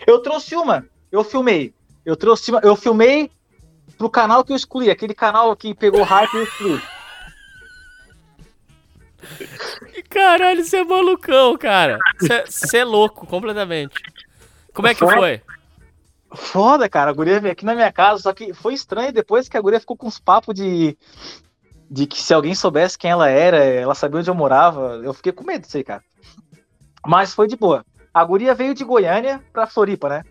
Eu trouxe uma, eu filmei. Eu trouxe uma, eu filmei pro canal que eu escolhi, aquele canal que pegou hype eu escolhi. Caralho, você é malucão, cara. Você é louco, completamente. Como é que foi? Foda, cara. A guria veio aqui na minha casa, só que foi estranho depois que a guria ficou com uns papos de. De que se alguém soubesse quem ela era, ela sabia onde eu morava. Eu fiquei com medo disso aí, cara. Mas foi de boa. A guria veio de Goiânia pra Floripa, né?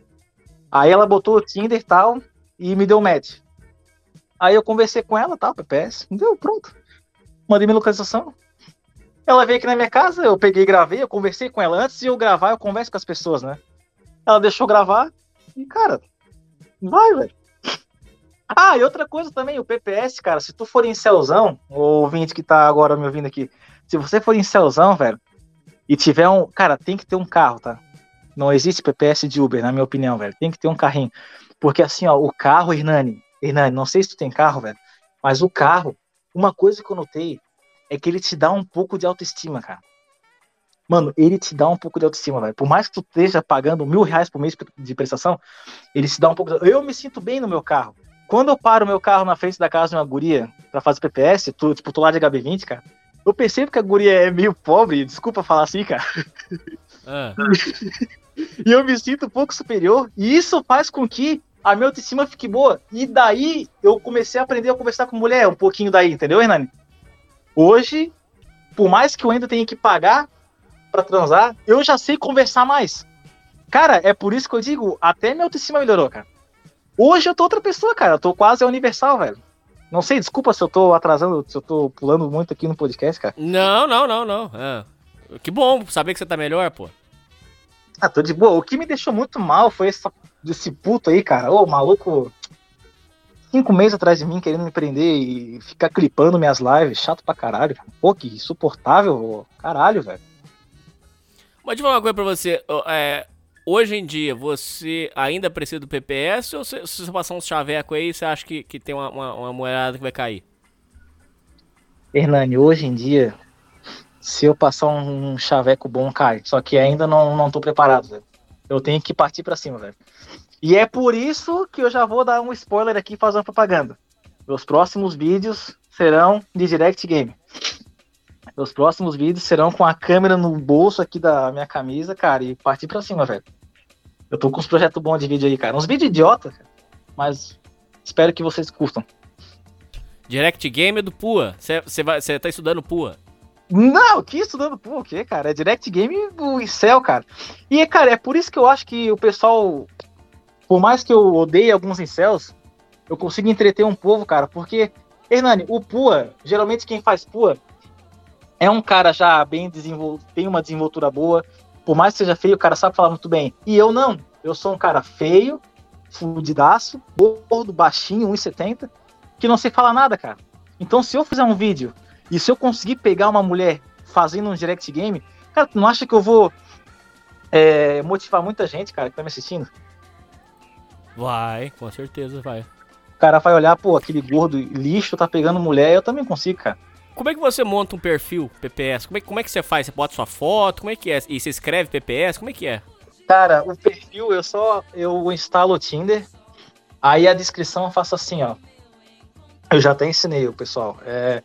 Aí ela botou o Tinder e tal e me deu match. Aí eu conversei com ela, tal, PPS. Deu, pronto. Mandei minha localização. Ela veio aqui na minha casa, eu peguei e gravei, eu conversei com ela. Antes de eu gravar, eu converso com as pessoas, né? Ela deixou gravar e, cara, vai, velho. Ah, e outra coisa também, o PPS, cara, se tu for em Celzão, o ouvinte que tá agora me ouvindo aqui, se você for em Celzão, velho, e tiver um. Cara, tem que ter um carro, tá? Não existe PPS de Uber, na minha opinião, velho. Tem que ter um carrinho. Porque assim, ó, o carro, Hernani, Hernani, não sei se tu tem carro, velho, mas o carro, uma coisa que eu notei é que ele te dá um pouco de autoestima, cara. Mano, ele te dá um pouco de autoestima, velho. Por mais que tu esteja pagando mil reais por mês de prestação, ele te dá um pouco. De... Eu me sinto bem no meu carro. Quando eu paro meu carro na frente da casa de uma guria pra fazer PPS, tu, tipo, tô lá de HB20, cara, eu percebo que a guria é meio pobre, desculpa falar assim, cara. Ah. e eu me sinto um pouco superior, e isso faz com que a minha autoestima fique boa. E daí eu comecei a aprender a conversar com mulher um pouquinho daí, entendeu, Hernani? Hoje, por mais que eu ainda tenha que pagar para transar, eu já sei conversar mais. Cara, é por isso que eu digo, até minha autoestima melhorou, cara. Hoje eu tô outra pessoa, cara. Eu tô quase universal, velho. Não sei, desculpa se eu tô atrasando, se eu tô pulando muito aqui no podcast, cara. Não, não, não, não. É. Que bom saber que você tá melhor, pô. Ah, tô de boa. O que me deixou muito mal foi essa, esse puto aí, cara. Ô, maluco. Cinco meses atrás de mim querendo me prender e ficar clipando minhas lives. Chato pra caralho. Pô, que insuportável. Caralho, velho. Mas deixa eu falar uma coisa pra você. É, hoje em dia, você ainda precisa do PPS ou se, se você passar uns chaveco aí, você acha que, que tem uma, uma, uma moeda que vai cair? Hernani, hoje em dia, se eu passar um chaveco bom, cai. Só que ainda não, não tô preparado, velho. Eu tenho que partir para cima, velho. E é por isso que eu já vou dar um spoiler aqui e fazer uma propaganda. Meus próximos vídeos serão de Direct Game. Meus próximos vídeos serão com a câmera no bolso aqui da minha camisa, cara, e partir pra cima, velho. Eu tô com uns projetos bons de vídeo aí, cara. Uns vídeos idiota, cara. Mas espero que vocês curtam. Direct Game é do PUA. Você tá estudando PUA? Não, que estudando PUA o quê, cara? É Direct Game do Excel, cara. E, cara, é por isso que eu acho que o pessoal, por mais que eu odeie alguns incels, eu consigo entreter um povo, cara, porque, Hernani, o PUA, geralmente quem faz PUA é um cara já bem desenvolvido, tem uma desenvoltura boa. Por mais que seja feio, o cara sabe falar muito bem. E eu não. Eu sou um cara feio, fudidaço, gordo, baixinho, 1,70, que não sei falar nada, cara. Então, se eu fizer um vídeo e se eu conseguir pegar uma mulher fazendo um direct game, cara, tu não acha que eu vou é, motivar muita gente, cara, que tá me assistindo? Vai, com certeza vai. O cara vai olhar, pô, aquele gordo lixo tá pegando mulher, eu também consigo, cara. Como é que você monta um perfil PPS? Como é, como é que você faz? Você bota sua foto? Como é que é? E você escreve PPS? Como é que é? Cara, o perfil eu só eu instalo o Tinder, aí a descrição eu faço assim, ó. Eu já até ensinei o pessoal. É,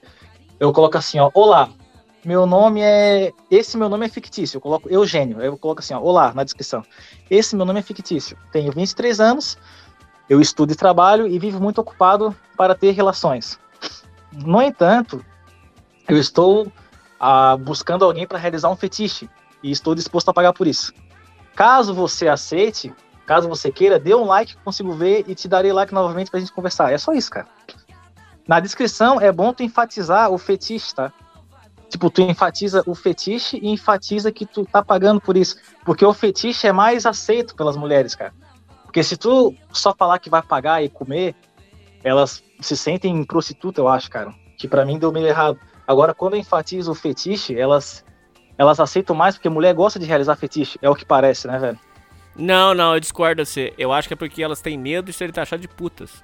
eu coloco assim, ó, olá, meu nome é. Esse meu nome é fictício. Eu coloco Eugênio. Eu coloco assim, ó, olá, na descrição. Esse meu nome é fictício. Tenho 23 anos, eu estudo e trabalho e vivo muito ocupado para ter relações. No entanto, eu estou ah, buscando alguém para realizar um fetiche e estou disposto a pagar por isso. Caso você aceite, caso você queira, dê um like consigo ver e te darei like novamente pra gente conversar. É só isso, cara. Na descrição é bom tu enfatizar o fetiche, tá? Tipo, tu enfatiza o fetiche e enfatiza que tu tá pagando por isso. Porque o fetiche é mais aceito pelas mulheres, cara. Porque se tu só falar que vai pagar e comer, elas se sentem prostituta, eu acho, cara. Que para mim deu meio errado. Agora, quando eu enfatizo o fetiche, elas, elas aceitam mais porque mulher gosta de realizar fetiche. É o que parece, né, velho? Não, não, eu discordo você. Eu acho que é porque elas têm medo de serem taxadas de putas.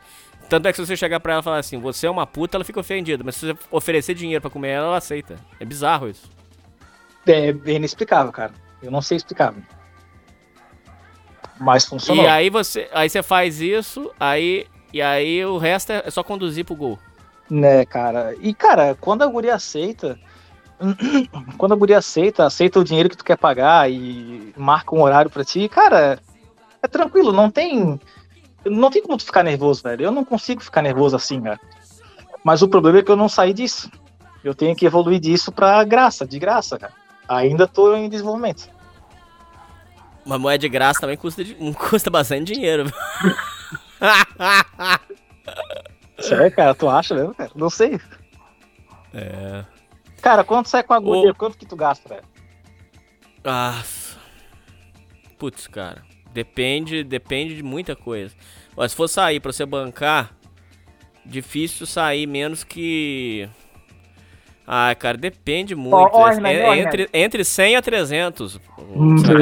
Tanto é que se você chegar pra ela e falar assim, você é uma puta, ela fica ofendida. Mas se você oferecer dinheiro pra comer ela, ela aceita. É bizarro isso. É, é inexplicável, cara. Eu não sei explicar. Mas funcionou. E aí você, aí você faz isso, aí e aí o resto é só conduzir pro gol. Né, cara. E cara, quando a guria aceita, quando a guria aceita, aceita o dinheiro que tu quer pagar e marca um horário pra ti, cara, é tranquilo, não tem não tem como tu ficar nervoso, velho. Eu não consigo ficar nervoso assim, cara. Mas o problema é que eu não saí disso. Eu tenho que evoluir disso pra graça, de graça, cara. Ainda tô em desenvolvimento. Uma moeda de graça também custa, custa bastante dinheiro. Sério, cara? Tu acha mesmo, cara? Não sei. É. Cara, quanto sai com a agulha? Quanto que tu gasta, velho? Ah. Putz, cara. Depende, depende de muita coisa. Mas se for sair pra você bancar, difícil sair menos que. Ah, cara, depende muito. Oh, é, entre, entre 100 a 300.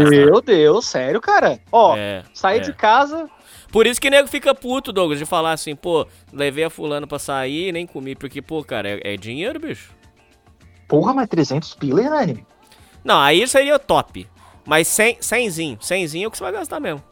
Meu Deus, sério, cara? Ó, é, sair é. de casa, por isso que nego fica puto, Douglas, de falar assim, pô, levei a fulano pra sair e nem comi, porque, pô, cara, é, é dinheiro, bicho. Porra, mas 300 pila, né? Não, aí seria top. Mas 100, 100zinho, 100zinho é o que você vai gastar mesmo.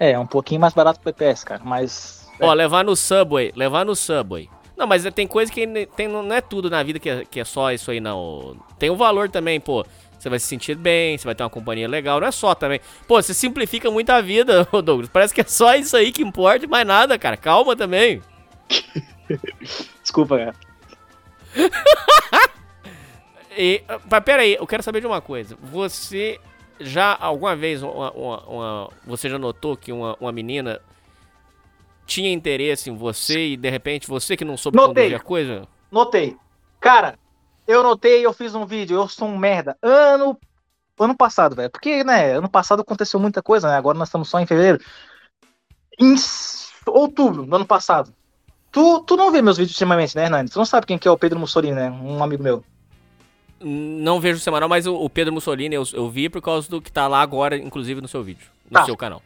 É, um pouquinho mais barato pro PPS, cara, mas... Ó, levar no Subway, levar no Subway. Não, mas tem coisa que tem, não é tudo na vida que é, que é só isso aí, não. Tem o um valor também, pô. Você vai se sentir bem, você vai ter uma companhia legal. Não é só também. Pô, você simplifica muito a vida, Douglas. Parece que é só isso aí que importa e mais nada, cara. Calma também. Desculpa, cara. e, mas pera aí, eu quero saber de uma coisa. Você já, alguma vez, uma, uma, uma, você já notou que uma, uma menina tinha interesse em você e de repente você que não soube Notei. conduzir a coisa? Notei. Cara, eu notei, eu fiz um vídeo, eu sou um merda. Ano ano passado, velho. Porque, né, ano passado aconteceu muita coisa, né? Agora nós estamos só em fevereiro. Em outubro do ano passado. Tu, tu não vê meus vídeos ultimamente, né, Hernani? Tu não sabe quem que é o Pedro Mussolini, né? Um amigo meu. Não vejo semanal, mas o, o Pedro Mussolini eu, eu, vi por causa do que tá lá agora, inclusive no seu vídeo, no tá. seu canal.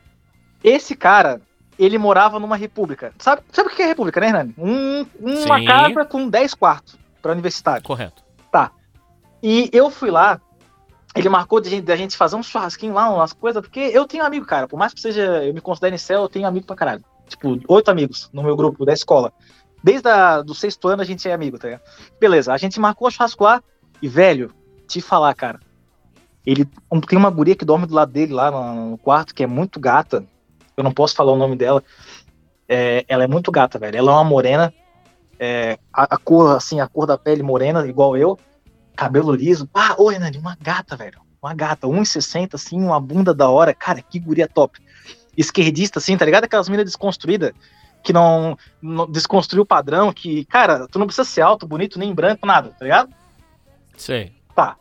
Esse cara, ele morava numa república. Sabe, sabe o que é república, né, Hernani? Um, uma Sim. casa com 10 quartos para universitário. Correto. E eu fui lá, ele marcou de, de a gente fazer um churrasquinho lá, umas coisas, porque eu tenho amigo, cara. Por mais que seja, eu me considere céu, eu tenho amigo pra caralho. Tipo, oito amigos no meu grupo da escola. Desde a, do sexto ano a gente é amigo, tá ligado? Beleza, a gente marcou o churrasco lá e, velho, te falar, cara. Ele tem uma guria que dorme do lado dele lá no, no quarto, que é muito gata. Eu não posso falar o nome dela. É, ela é muito gata, velho. Ela é uma morena, é, a, a, cor, assim, a cor da pele morena, igual eu, cabelo liso. Ah, ô Renan, uma gata, velho. Uma gata, 1,60, assim, uma bunda da hora. Cara, que guria top. Esquerdista, assim, tá ligado? Aquelas minas desconstruídas que não, não desconstruiu o padrão, que, cara, tu não precisa ser alto, bonito, nem branco, nada, tá ligado? Sim. Tá.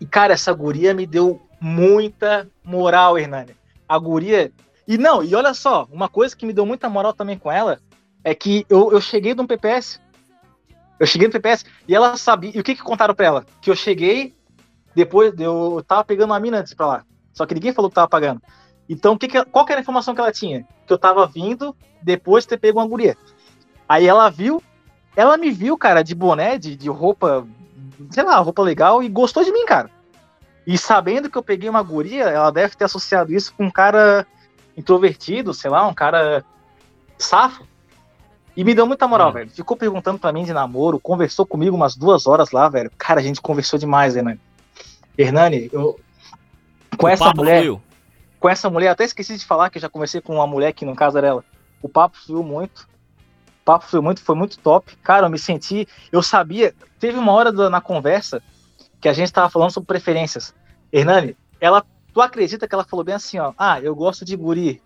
E, cara, essa guria me deu muita moral, Hernani. A guria. E não, e olha só, uma coisa que me deu muita moral também com ela é que eu, eu cheguei de um PPS. Eu cheguei no PPS e ela sabia. E o que que contaram pra ela? Que eu cheguei, depois eu tava pegando uma mina antes pra lá. Só que ninguém falou que tava pagando. Então, que que, qual que era a informação que ela tinha? Que eu tava vindo depois de ter pego uma guria. Aí ela viu, ela me viu, cara, de boné, de, de roupa, sei lá, roupa legal, e gostou de mim, cara. E sabendo que eu peguei uma guria, ela deve ter associado isso com um cara introvertido, sei lá, um cara safo. E me deu muita moral, hum. velho. Ficou perguntando pra mim de namoro, conversou comigo umas duas horas lá, velho. Cara, a gente conversou demais, Hernani. Hernani, eu. Com o essa mulher. Fluiu. Com essa mulher, até esqueci de falar que eu já conversei com uma mulher que no caso era ela. O papo fluiu muito. O papo fluiu muito, foi muito top. Cara, eu me senti. Eu sabia. Teve uma hora na conversa que a gente tava falando sobre preferências. Hernani, ela. Tu acredita que ela falou bem assim, ó? Ah, eu gosto de guri.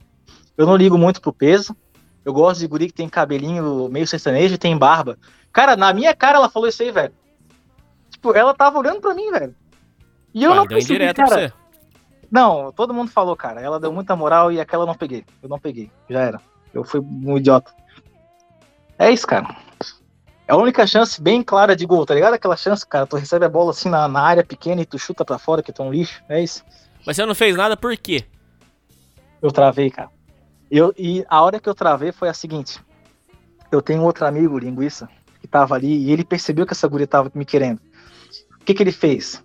Eu não ligo muito pro peso eu gosto de guri que tem cabelinho meio sertanejo e tem barba. Cara, na minha cara ela falou isso aí, velho. Tipo, ela tava olhando pra mim, velho. E eu Ué, não percebi, cara. Pra você. Não, todo mundo falou, cara. Ela deu muita moral e aquela eu não peguei. Eu não peguei. Já era. Eu fui um idiota. É isso, cara. É a única chance bem clara de gol, tá ligado? Aquela chance, cara. Tu recebe a bola assim na, na área pequena e tu chuta pra fora, que tu é um lixo. É isso. Mas você não fez nada por quê? Eu travei, cara. Eu, e a hora que eu travei foi a seguinte. Eu tenho outro amigo, linguiça, que tava ali, e ele percebeu que essa guria tava me querendo. O que que ele fez?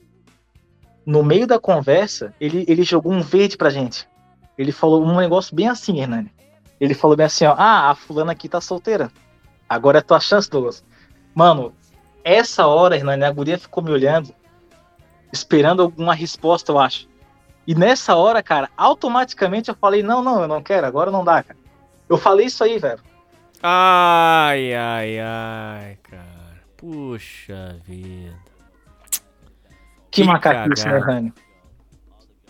No meio da conversa, ele, ele jogou um verde pra gente. Ele falou um negócio bem assim, Hernani. Ele falou bem assim, ó, ah, a fulana aqui tá solteira. Agora é tua chance, Douglas. Mano, essa hora, Hernani, a guria ficou me olhando, esperando alguma resposta, eu acho. E nessa hora, cara, automaticamente eu falei, não, não, eu não quero, agora não dá, cara. Eu falei isso aí, velho. Ai, ai, ai, cara. Puxa vida. Que, que macaquice, né, Rani?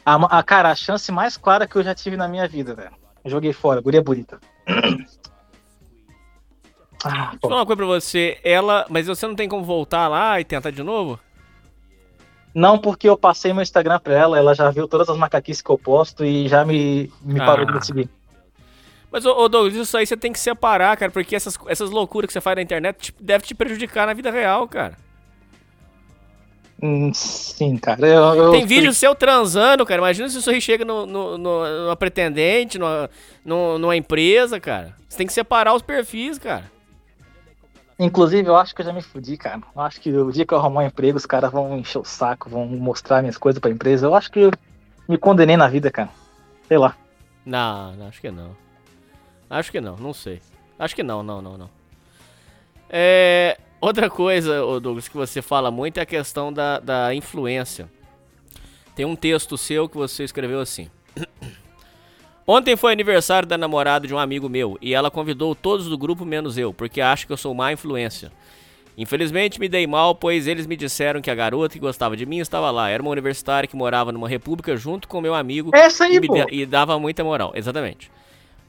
A, a, cara, a chance mais clara que eu já tive na minha vida, velho. Joguei fora, guria bonita. Ah, Deixa eu falar uma coisa pra você. Ela. Mas você não tem como voltar lá e tentar de novo? Não, porque eu passei meu Instagram pra ela, ela já viu todas as macaquices que eu posto e já me, me ah. parou de me seguir. Mas, ô, ô Douglas, isso aí você tem que separar, cara, porque essas, essas loucuras que você faz na internet tipo, deve te prejudicar na vida real, cara. Hum, sim, cara. Eu, eu Tem vídeo seu transando, cara. Imagina se isso aí chega no, no, no, numa pretendente, numa, numa empresa, cara. Você tem que separar os perfis, cara. Inclusive, eu acho que eu já me fudi, cara. Eu acho que o dia que eu arrumar um emprego, os caras vão encher o saco, vão mostrar minhas coisas pra empresa. Eu acho que eu me condenei na vida, cara. Sei lá. Não, não acho que não. Acho que não, não sei. Acho que não, não, não, não. É, outra coisa, Douglas, que você fala muito é a questão da, da influência. Tem um texto seu que você escreveu assim. Ontem foi aniversário da namorada de um amigo meu e ela convidou todos do grupo menos eu, porque acha que eu sou má influência. Infelizmente me dei mal, pois eles me disseram que a garota que gostava de mim estava lá. Era uma universitária que morava numa república junto com meu amigo Essa aí, e, pô. e dava muita moral. Exatamente.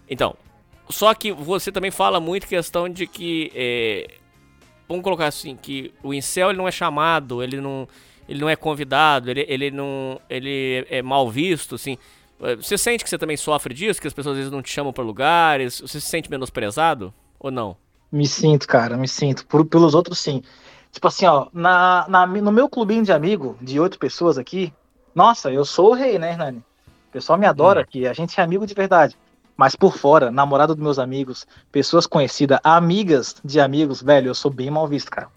Então, só que você também fala muito questão de que. É, vamos colocar assim, que o incel ele não é chamado, ele não, ele não é convidado, ele, ele não. ele é mal visto, assim. Eh, você sente que você também sofre disso? Que as pessoas às vezes não te chamam para lugares? Você se sente menosprezado? Ou não? Me sinto, cara, me sinto. Por, pelos outros, sim. Tipo assim, ó, na, na, no meu clubinho de amigo, de oito pessoas aqui, nossa, eu sou o rei, né, Hernani? O pessoal me adora hum. aqui, a gente é amigo de verdade. Mas por fora, namorado dos meus amigos, pessoas conhecidas, amigas de amigos, velho, eu sou bem mal visto, cara.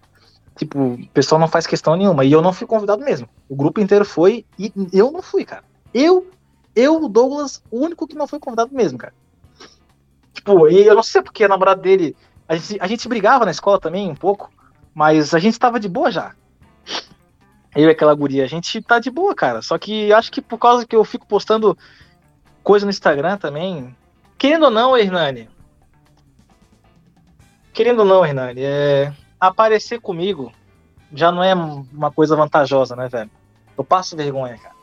Tipo, o pessoal não faz questão nenhuma. E eu não fui convidado mesmo. O grupo inteiro foi e eu não fui, cara. Eu eu, o Douglas, o único que não foi convidado mesmo, cara. Tipo, e eu não sei porque a namorada dele. A gente, a gente brigava na escola também um pouco, mas a gente tava de boa já. Eu e aquela guria, a gente tá de boa, cara. Só que acho que por causa que eu fico postando coisa no Instagram também. Querendo ou não, Hernani. Querendo ou não, Hernani, é, aparecer comigo já não é uma coisa vantajosa, né, velho? Eu passo vergonha, cara.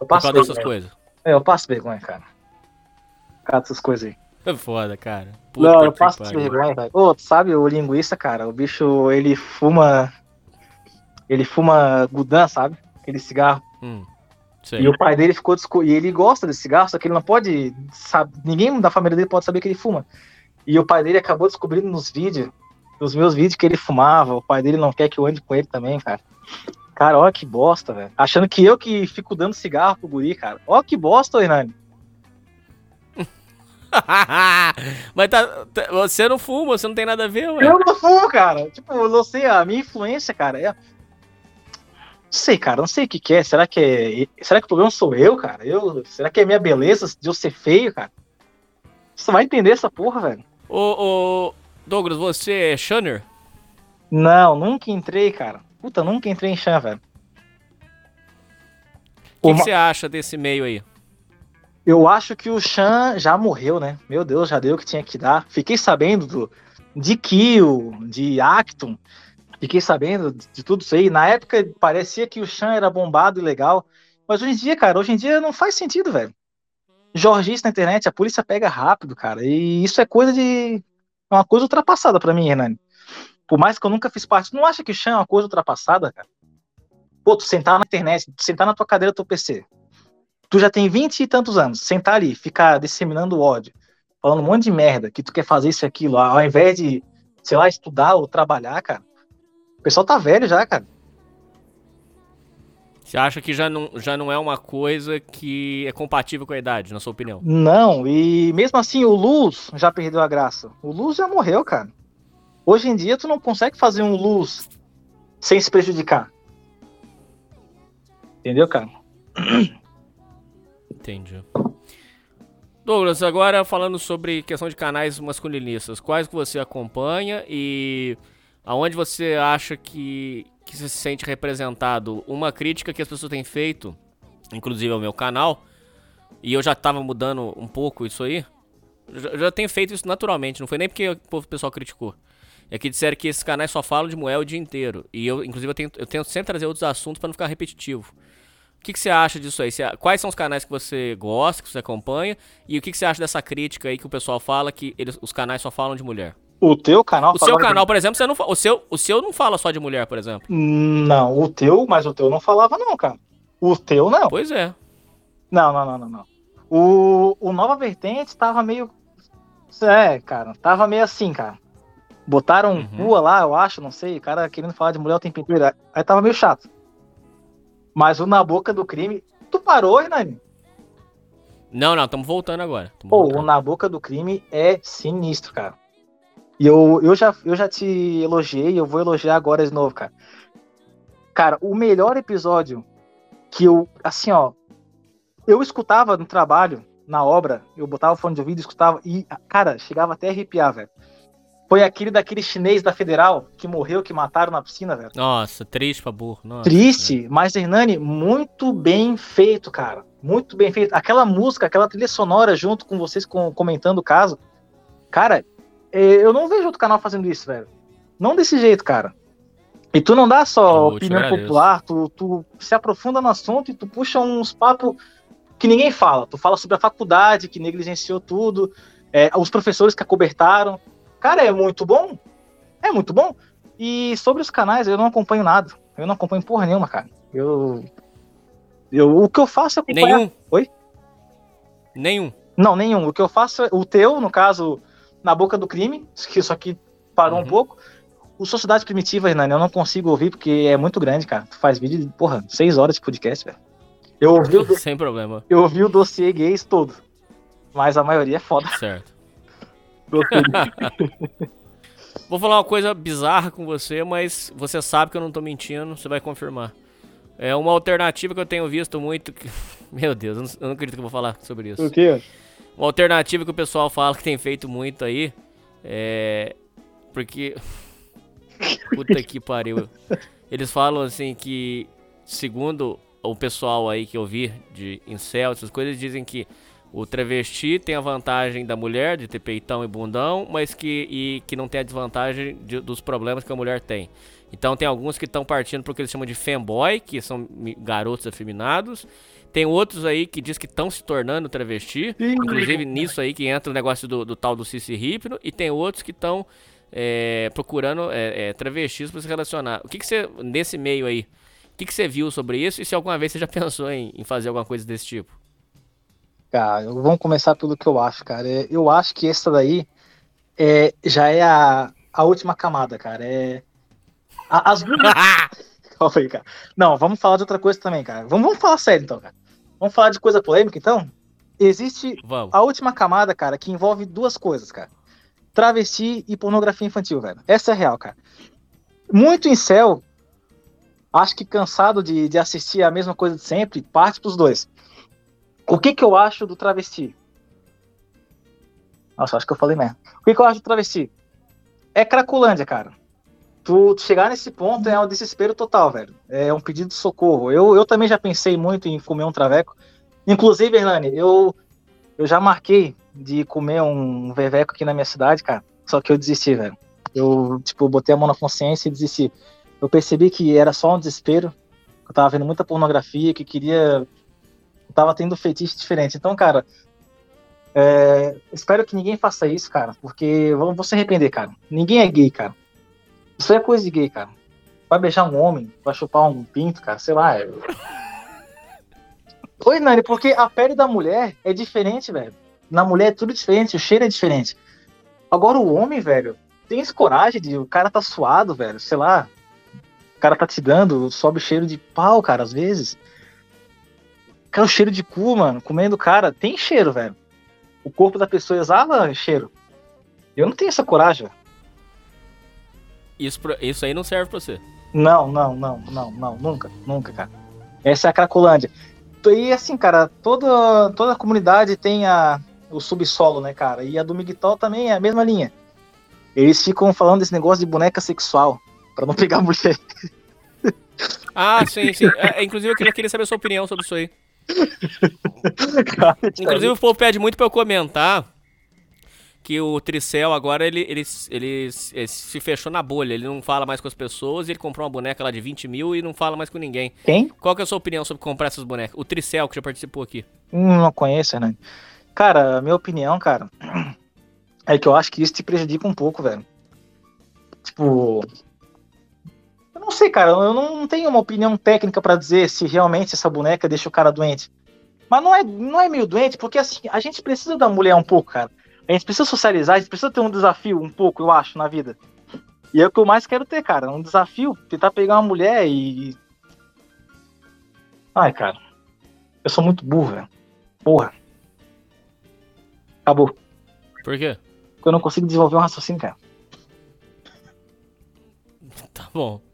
Eu passo Por dessas coisas. É, eu passo vergonha, cara. Cara, essas coisas aí. É foda, cara. Puta não, eu passo vergonha, velho. Ô, tu sabe, o linguiça, cara, o bicho, ele fuma. Ele fuma Gudan, sabe? Aquele cigarro. Hum, e o pai dele ficou. E ele gosta desse cigarro, só que ele não pode. Sabe, ninguém da família dele pode saber que ele fuma. E o pai dele acabou descobrindo nos vídeos, nos meus vídeos, que ele fumava. O pai dele não quer que eu ande com ele também, cara. Cara, olha que bosta, velho. Achando que eu que fico dando cigarro pro guri, cara. Olha que bosta, Hernani. Mas tá, tá, você não fuma, você não tem nada a ver, ué. Eu não fumo, cara. Tipo, eu não sei, a minha influência, cara, é... Não sei, cara, não sei o que, que é. Será que é. Será que o problema sou eu, cara? Eu... Será que é minha beleza de eu ser feio, cara? Você vai entender essa porra, velho. Ô, ô Douglas, você é Shunner? Não, nunca entrei, cara. Puta, nunca entrei em Chan, velho. O que, você acha desse meio aí? Eu acho que o Chan já morreu, né? Meu Deus, já deu o que tinha que dar. Fiquei sabendo do, de Kill, de Acton. Fiquei sabendo de tudo isso aí. Na época parecia que o Chan era bombado e legal. Mas hoje em dia, cara, hoje em dia não faz sentido, velho. Jorgista na internet, a polícia pega rápido, cara. E isso é coisa de. É uma coisa ultrapassada para mim, Hernani por mais que eu nunca fiz parte, não acha que chão é uma coisa ultrapassada, cara? Pô, tu sentar na internet, tu sentar na tua cadeira do teu PC, tu já tem vinte e tantos anos, sentar ali, ficar disseminando ódio, falando um monte de merda, que tu quer fazer isso e aquilo, ao invés de, sei lá, estudar ou trabalhar, cara. O pessoal tá velho já, cara. Você acha que já não, já não é uma coisa que é compatível com a idade, na sua opinião? Não, e mesmo assim o Luz já perdeu a graça. O Luz já morreu, cara. Hoje em dia tu não consegue fazer um Luz sem se prejudicar. Entendeu, cara? Entendi. Douglas, agora falando sobre questão de canais masculinistas, quais que você acompanha e aonde você acha que, que se sente representado? Uma crítica que as pessoas têm feito, inclusive ao meu canal, e eu já tava mudando um pouco isso aí, já, já tenho feito isso naturalmente, não foi nem porque o pessoal criticou. É que disseram que esses canais só falam de Moel o dia inteiro. E eu, inclusive, eu, tenho, eu tento sempre trazer outros assuntos para não ficar repetitivo. O que, que você acha disso aí? Você, quais são os canais que você gosta, que você acompanha? E o que, que você acha dessa crítica aí que o pessoal fala que eles, os canais só falam de mulher? O teu canal O seu canal, de... por exemplo, você não, o, seu, o seu não fala só de mulher, por exemplo. Não, o teu, mas o teu não falava, não, cara. O teu não. Pois é. Não, não, não, não, não. O, o Nova Vertente tava meio. É, cara, tava meio assim, cara. Botaram uhum. rua lá, eu acho, não sei, o cara querendo falar de mulher o tempo inteiro. Aí tava meio chato. Mas o Na Boca do Crime. Tu parou, Hernani? Não, não, estamos voltando agora. Pô, o Na Boca do Crime é sinistro, cara. E eu, eu, já, eu já te elogiei, eu vou elogiar agora de novo, cara. Cara, o melhor episódio que eu, assim, ó, eu escutava no trabalho, na obra, eu botava o fone de ouvido, escutava, e, cara, chegava até a arrepiar, velho. Foi aquele daquele chinês da Federal que morreu, que mataram na piscina, velho. Nossa, triste pra burro. Nossa, triste, velho. mas Hernani, muito bem feito, cara. Muito bem feito. Aquela música, aquela trilha sonora junto com vocês com, comentando o caso. Cara, é, eu não vejo outro canal fazendo isso, velho. Não desse jeito, cara. E tu não dá só opinião popular, tu, tu se aprofunda no assunto e tu puxa uns papos que ninguém fala. Tu fala sobre a faculdade que negligenciou tudo, é, os professores que acobertaram. Cara, é muito bom. É muito bom. E sobre os canais, eu não acompanho nada. Eu não acompanho porra nenhuma, cara. Eu. eu o que eu faço é acompanhar. Nenhum. Oi? Nenhum. Não, nenhum. O que eu faço é. O teu, no caso, na boca do crime, que isso aqui parou uhum. um pouco. O Sociedade Primitiva, Hernani, eu não consigo ouvir porque é muito grande, cara. Tu faz vídeo de, porra, seis horas de podcast, velho. Eu ouvi. Sem problema. Eu ouvi o dossiê gays todo. Mas a maioria é foda. Certo. Vou falar uma coisa bizarra com você, mas você sabe que eu não tô mentindo, você vai confirmar. É uma alternativa que eu tenho visto muito. Que... Meu Deus, eu não, eu não, acredito que eu vou falar sobre isso. O quê? Uma alternativa que o pessoal fala que tem feito muito aí. É. Porque. Puta que pariu. Eles falam assim que, segundo o pessoal aí que eu vi de incel, essas coisas, dizem que o travesti tem a vantagem da mulher de ter peitão e bundão, mas que, e, que não tem a desvantagem de, dos problemas que a mulher tem. Então tem alguns que estão partindo porque eles chamam de femboy, que são garotos afeminados. Tem outros aí que diz que estão se tornando travesti, Sim. inclusive nisso aí que entra o negócio do, do tal do Cici Hipno, e tem outros que estão é, procurando é, é, travestis para se relacionar. O que, que você, nesse meio aí, o que, que você viu sobre isso e se alguma vez você já pensou em, em fazer alguma coisa desse tipo? Cara, vamos começar pelo que eu acho, cara. É, eu acho que essa daí é, já é a, a última camada, cara. É. A, as Calma aí, cara. Não, vamos falar de outra coisa também, cara. Vamos, vamos falar sério, então, cara. Vamos falar de coisa polêmica, então? Existe vamos. a última camada, cara, que envolve duas coisas, cara. Travesti e pornografia infantil, velho. Essa é real, cara. Muito em céu, acho que cansado de, de assistir a mesma coisa de sempre, parte pros dois. O que que eu acho do travesti? Nossa, acho que eu falei mesmo. O que que eu acho do travesti? É cracolândia, cara. Tu, tu, chegar nesse ponto é um desespero total, velho. É um pedido de socorro. Eu, eu também já pensei muito em comer um traveco. Inclusive, Hernani, eu, eu já marquei de comer um veveco aqui na minha cidade, cara. Só que eu desisti, velho. Eu, tipo, botei a mão na consciência e desisti. Eu percebi que era só um desespero. Eu tava vendo muita pornografia, que queria tava tendo fetiche diferente. Então, cara, é, espero que ninguém faça isso, cara, porque vão, vão se arrepender, cara. Ninguém é gay, cara. Isso é coisa de gay, cara. Vai beijar um homem, vai chupar um pinto, cara, sei lá. É... Oi, Nani, porque a pele da mulher é diferente, velho. Na mulher é tudo diferente, o cheiro é diferente. Agora o homem, velho, tem esse coragem de o cara tá suado, velho, sei lá. o cara tá te dando, sobe cheiro de pau, cara, às vezes. Cara, o cheiro de cu, mano, comendo cara, tem cheiro, velho. O corpo da pessoa exala cheiro. Eu não tenho essa coragem, velho. Isso, isso aí não serve pra você. Não, não, não, não, não, nunca, nunca, cara. Essa é a Cracolândia. E assim, cara, toda, toda a comunidade tem a, o subsolo, né, cara? E a do Miguel também é a mesma linha. Eles ficam falando desse negócio de boneca sexual, pra não pegar mulher. Ah, sim, sim. É, inclusive, eu queria, queria saber a sua opinião sobre isso aí. Inclusive, o povo pede muito pra eu comentar que o Tricel agora ele, ele, ele, ele se fechou na bolha. Ele não fala mais com as pessoas. Ele comprou uma boneca lá de 20 mil e não fala mais com ninguém. Quem? Qual que é a sua opinião sobre comprar essas bonecas? O Tricel, que já participou aqui. Hum, não conheço, Hernani. Cara, minha opinião, cara, é que eu acho que isso te prejudica um pouco, velho. Tipo. Não sei, cara, eu não tenho uma opinião técnica pra dizer se realmente essa boneca deixa o cara doente. Mas não é, não é meio doente, porque assim, a gente precisa da mulher um pouco, cara. A gente precisa socializar, a gente precisa ter um desafio um pouco, eu acho, na vida. E é o que eu mais quero ter, cara. Um desafio, tentar pegar uma mulher e. Ai, cara. Eu sou muito burro, velho. Porra. Acabou. Por quê? Porque eu não consigo desenvolver um raciocínio, cara. Tá bom.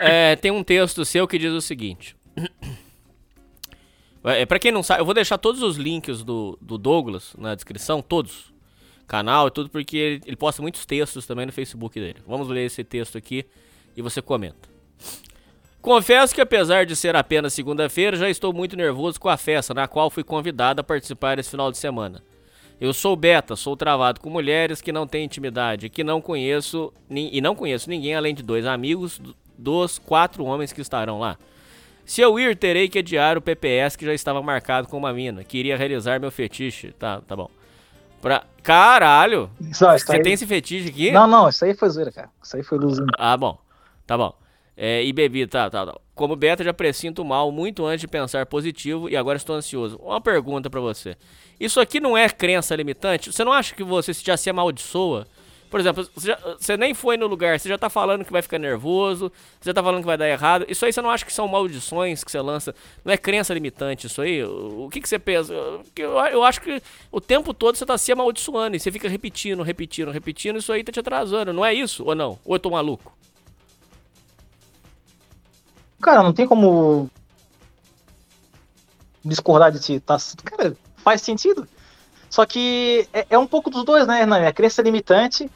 É, tem um texto seu que diz o seguinte. É, pra quem não sabe, eu vou deixar todos os links do, do Douglas na descrição, todos. Canal e tudo, porque ele, ele posta muitos textos também no Facebook dele. Vamos ler esse texto aqui e você comenta. Confesso que apesar de ser apenas segunda-feira, já estou muito nervoso com a festa na qual fui convidado a participar esse final de semana. Eu sou beta, sou travado com mulheres que não têm intimidade, que não conheço e não conheço ninguém além de dois amigos dos quatro homens que estarão lá. Se eu ir, terei que adiar o PPS que já estava marcado com uma mina, que iria realizar meu fetiche. Tá, tá bom. Pra... Caralho! Isso Você aí- tem esse fetiche aqui? Não, não, isso aí foi zoeira, cara. Isso aí foi luzinho. Ah, bom. Tá bom. É, e bebi, tá, tá, tá. Como beta, já pressinto mal muito antes de pensar positivo e agora estou ansioso. Uma pergunta pra você. Isso aqui não é crença limitante? Você não acha que você já se amaldiçoa? Por exemplo, você, já- você nem foi no lugar, você já tá falando que vai ficar nervoso, você já tá falando que vai dar errado. Isso aí você não acha que são maldições que você lança? Não é crença limitante isso aí? O, que, que você pensa? Eu, eu acho que o tempo todo você tá se amaldiçoando e você fica repetindo, repetindo, repetindo. Isso aí tá te atrasando, não é isso? Ou não? Ou eu tô maluco? Cara, não tem como discordar de ti. Tá? Cara, faz sentido. Só que é, é um pouco dos dois, né, Hernani? A crença limitante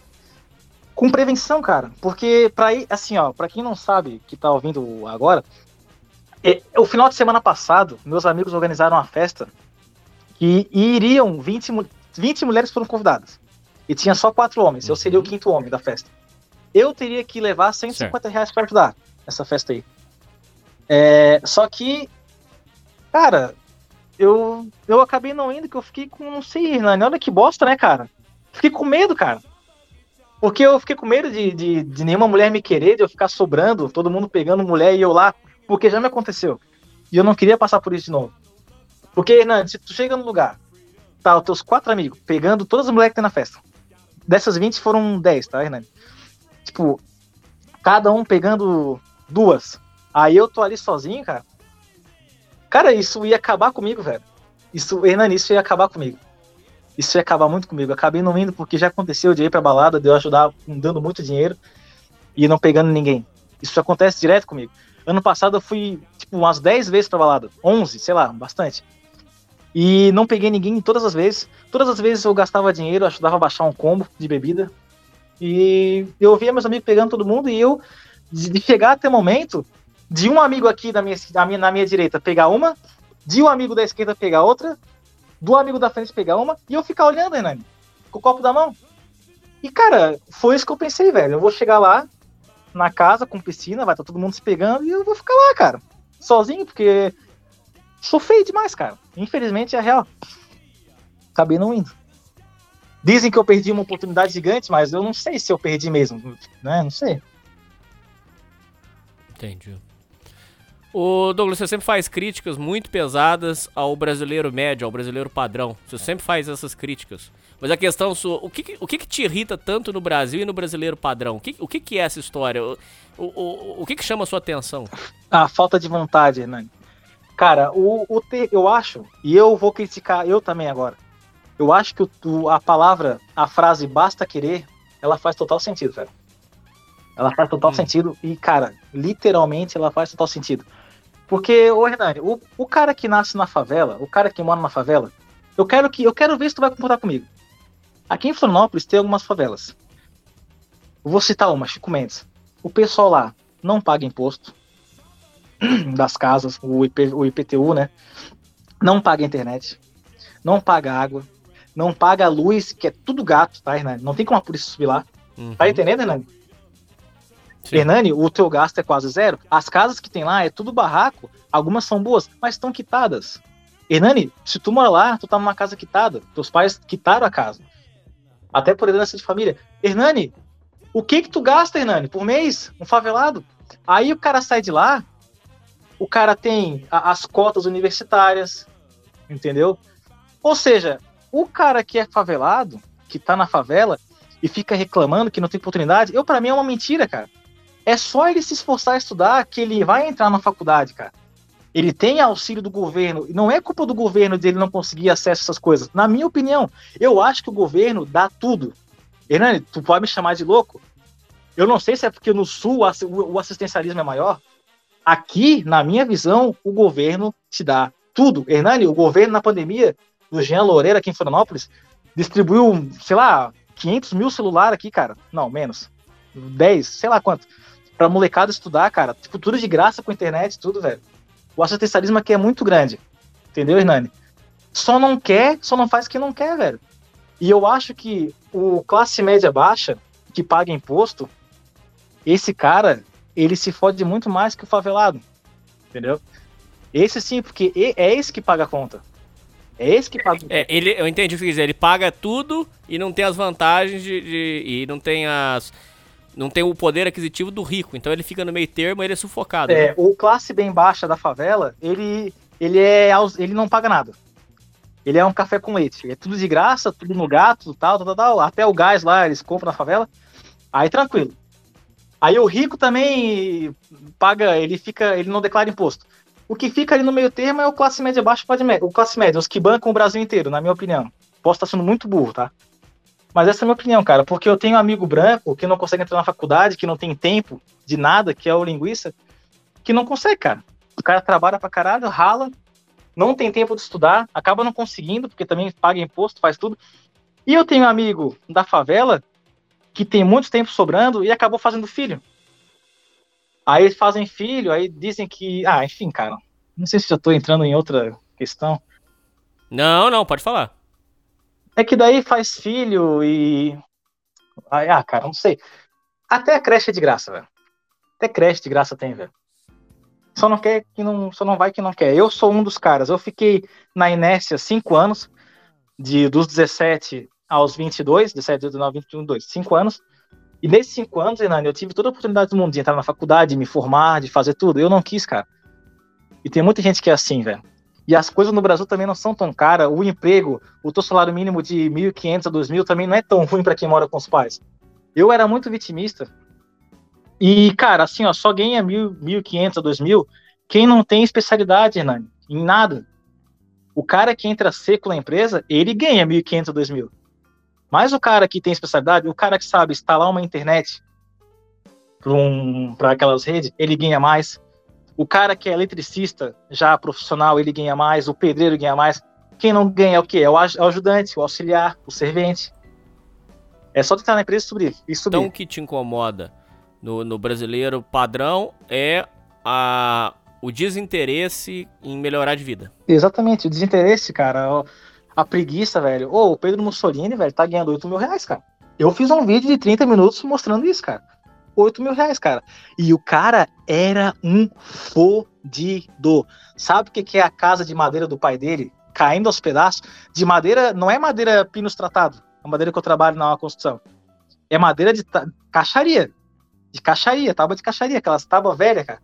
com prevenção, cara. Porque, pra ir, assim, ó, pra quem não sabe, que tá ouvindo agora, é, o final de semana passado, meus amigos organizaram uma festa que iriam 20, mu- 20 mulheres foram convidadas. E tinha só quatro homens. Eu seria o quinto homem da festa. Eu teria que levar 150 reais pra ajudar nessa festa aí. É, só que, cara, eu, eu acabei não indo, que eu fiquei com, não sei, Hernani, olha que bosta, né, cara? Fiquei com medo, cara. Porque eu fiquei com medo de, de, de nenhuma mulher me querer, de eu ficar sobrando, todo mundo pegando mulher e eu lá, porque já me aconteceu. E eu não queria passar por isso de novo. Porque, Hernani, se tu chega no lugar, tá, os teus quatro amigos pegando todas as mulheres que tem na festa. Dessas 20 foram 10, tá, Hernani? Tipo, cada um pegando duas. Aí eu tô ali sozinho, cara. Cara, isso ia acabar comigo, velho. Isso, Hernani, isso ia acabar comigo. Isso ia acabar muito comigo. Acabei não indo porque já aconteceu de ir pra balada, de eu ajudar dando muito dinheiro e não pegando ninguém. Isso acontece direto comigo. Ano passado eu fui, tipo, umas 10 vezes pra balada. 11, sei lá, bastante. E não peguei ninguém todas as vezes. Todas as vezes eu gastava dinheiro, ajudava a baixar um combo de bebida. E eu via meus amigos pegando todo mundo e eu, de chegar até o momento, de um amigo aqui da minha, da minha, na minha direita pegar uma, de um amigo da esquerda pegar outra, do amigo da frente pegar uma, e eu ficar olhando, Hernani, com o copo da mão. E, cara, foi isso que eu pensei, velho. Eu vou chegar lá, na casa, com piscina, vai estar todo mundo se pegando, e eu vou ficar lá, cara. Sozinho, porque sou feio demais, cara. Infelizmente é real. Acabei não indo. Dizem que eu perdi uma oportunidade gigante, mas eu não sei se eu perdi mesmo, né? Não sei. Entendi. O Douglas, você sempre faz críticas muito pesadas ao brasileiro médio, ao brasileiro padrão. Você sempre faz essas críticas. Mas a questão sua, o que, o que, te irrita tanto no Brasil e no brasileiro padrão? O que, o que, é essa história? O, o, o, que, que chama a sua atenção? A falta de vontade, Hernani. Cara, o, o te, eu acho, e eu vou criticar eu também agora. Eu acho que o, a palavra, a frase basta querer, ela faz total sentido, velho. Ela faz total hum. sentido e, cara, literalmente ela faz total sentido. Porque, ô Hernani, o, o cara que nasce na favela, o cara que mora na favela, eu quero que eu quero ver se tu vai concordar comigo. Aqui em Florianópolis tem algumas favelas. Vou citar uma, Chico Mendes. O pessoal lá não paga imposto das casas, o, IP, o IPTU, né? Não paga internet, não paga água, não paga luz, que é tudo gato, tá, Hernani? Não tem como a polícia subir lá. Uhum. Tá entendendo, Hernani? Sim. Hernani, o teu gasto é quase zero. As casas que tem lá é tudo barraco. Algumas são boas, mas estão quitadas. Hernani, se tu mora lá, tu tá numa casa quitada. Teus pais quitaram a casa. Até por herança de família. Hernani, o que que tu gasta, Hernani, por mês? Um favelado? Aí o cara sai de lá, o cara tem a, as cotas universitárias, entendeu? Ou seja, o cara que é favelado, que tá na favela e fica reclamando que não tem oportunidade, eu para mim é uma mentira, cara. É só ele se esforçar a estudar que ele vai entrar na faculdade, cara. Ele tem auxílio do governo. Não é culpa do governo dele não conseguir acesso a essas coisas. Na minha opinião, eu acho que o governo dá tudo. Hernani, tu pode me chamar de louco? Eu não sei se é porque no sul o assistencialismo é maior. Aqui, na minha visão, o governo te dá tudo. Hernani, o governo na pandemia do Jean Loureira aqui em Florianópolis distribuiu, sei lá, 500 mil celular aqui, cara. Não, menos. 10, sei lá quanto pra molecada estudar, cara. Tipo, tudo de graça com internet, tudo, velho. O assistencialismo aqui é muito grande. Entendeu, Hernani? Só não quer, só não faz quem não quer, velho. E eu acho que o classe média baixa, que paga imposto, esse cara, ele se fode muito mais que o favelado. Entendeu? Esse sim, porque é esse que paga a conta. É esse que paga. É, ele, eu entendi o que quiser. Ele paga tudo e não tem as vantagens de, de, e não tem as não tem o poder aquisitivo do rico, então ele fica no meio termo e ele é sufocado. É, né? o classe bem baixa da favela, ele, ele é ele não paga nada. Ele é um café com leite. É tudo de graça, tudo no gato, tal, tal, tal, Até o gás lá eles compram na favela. Aí tranquilo. Aí o rico também paga, ele fica, ele não declara imposto. O que fica ali no meio termo é o classe média baixa, o classe média, os que bancam o Brasil inteiro, na minha opinião. Posso estar sendo muito burro, tá? Mas essa é a minha opinião, cara, porque eu tenho um amigo branco que não consegue entrar na faculdade, que não tem tempo de nada, que é o linguista, que não consegue, cara. O cara trabalha pra caralho, rala, não tem tempo de estudar, acaba não conseguindo, porque também paga imposto, faz tudo. E eu tenho um amigo da favela que tem muito tempo sobrando e acabou fazendo filho. Aí eles fazem filho, aí dizem que. Ah, enfim, cara. Não sei se já tô entrando em outra questão. Não, não, pode falar. É que daí faz filho e. Ah, cara, não sei. Até a creche é de graça, velho. Até creche de graça tem, velho. Só não quer que não. Só não vai que não quer. Eu sou um dos caras. Eu fiquei na Inércia cinco anos, de, dos 17 aos 22, 17, 19, 21, 2, 5 anos. E nesses 5 anos, Renan, eu tive toda a oportunidade do mundo de entrar na faculdade, de me formar, de fazer tudo. Eu não quis, cara. E tem muita gente que é assim, velho. E as coisas no Brasil também não são tão caras. O emprego, o teu salário mínimo de 1.500 a 2.000 também não é tão ruim para quem mora com os pais. Eu era muito vitimista. E, cara, assim, ó, só ganha 1.500 a 2.000 quem não tem especialidade, Hernani, em nada. O cara que entra seco na empresa, ele ganha 1.500 a 2.000. Mas o cara que tem especialidade, o cara que sabe instalar uma internet para um, aquelas redes, ele ganha mais. O cara que é eletricista, já profissional, ele ganha mais, o pedreiro ganha mais. Quem não ganha é o quê? É o ajudante, o auxiliar, o servente. É só tentar na empresa subir, e subir. Então o que te incomoda no, no brasileiro padrão é a, o desinteresse em melhorar de vida. Exatamente, o desinteresse, cara. A preguiça, velho. Ô, o Pedro Mussolini, velho, tá ganhando 8 mil reais, cara. Eu fiz um vídeo de 30 minutos mostrando isso, cara. 8 mil reais, cara. E o cara era um fodido. Sabe o que, que é a casa de madeira do pai dele? Caindo aos pedaços. De madeira, não é madeira pinos tratado. É madeira que eu trabalho na construção. É madeira de caixaria. De caixaria, tábua de caixaria, aquelas tábuas velhas, cara.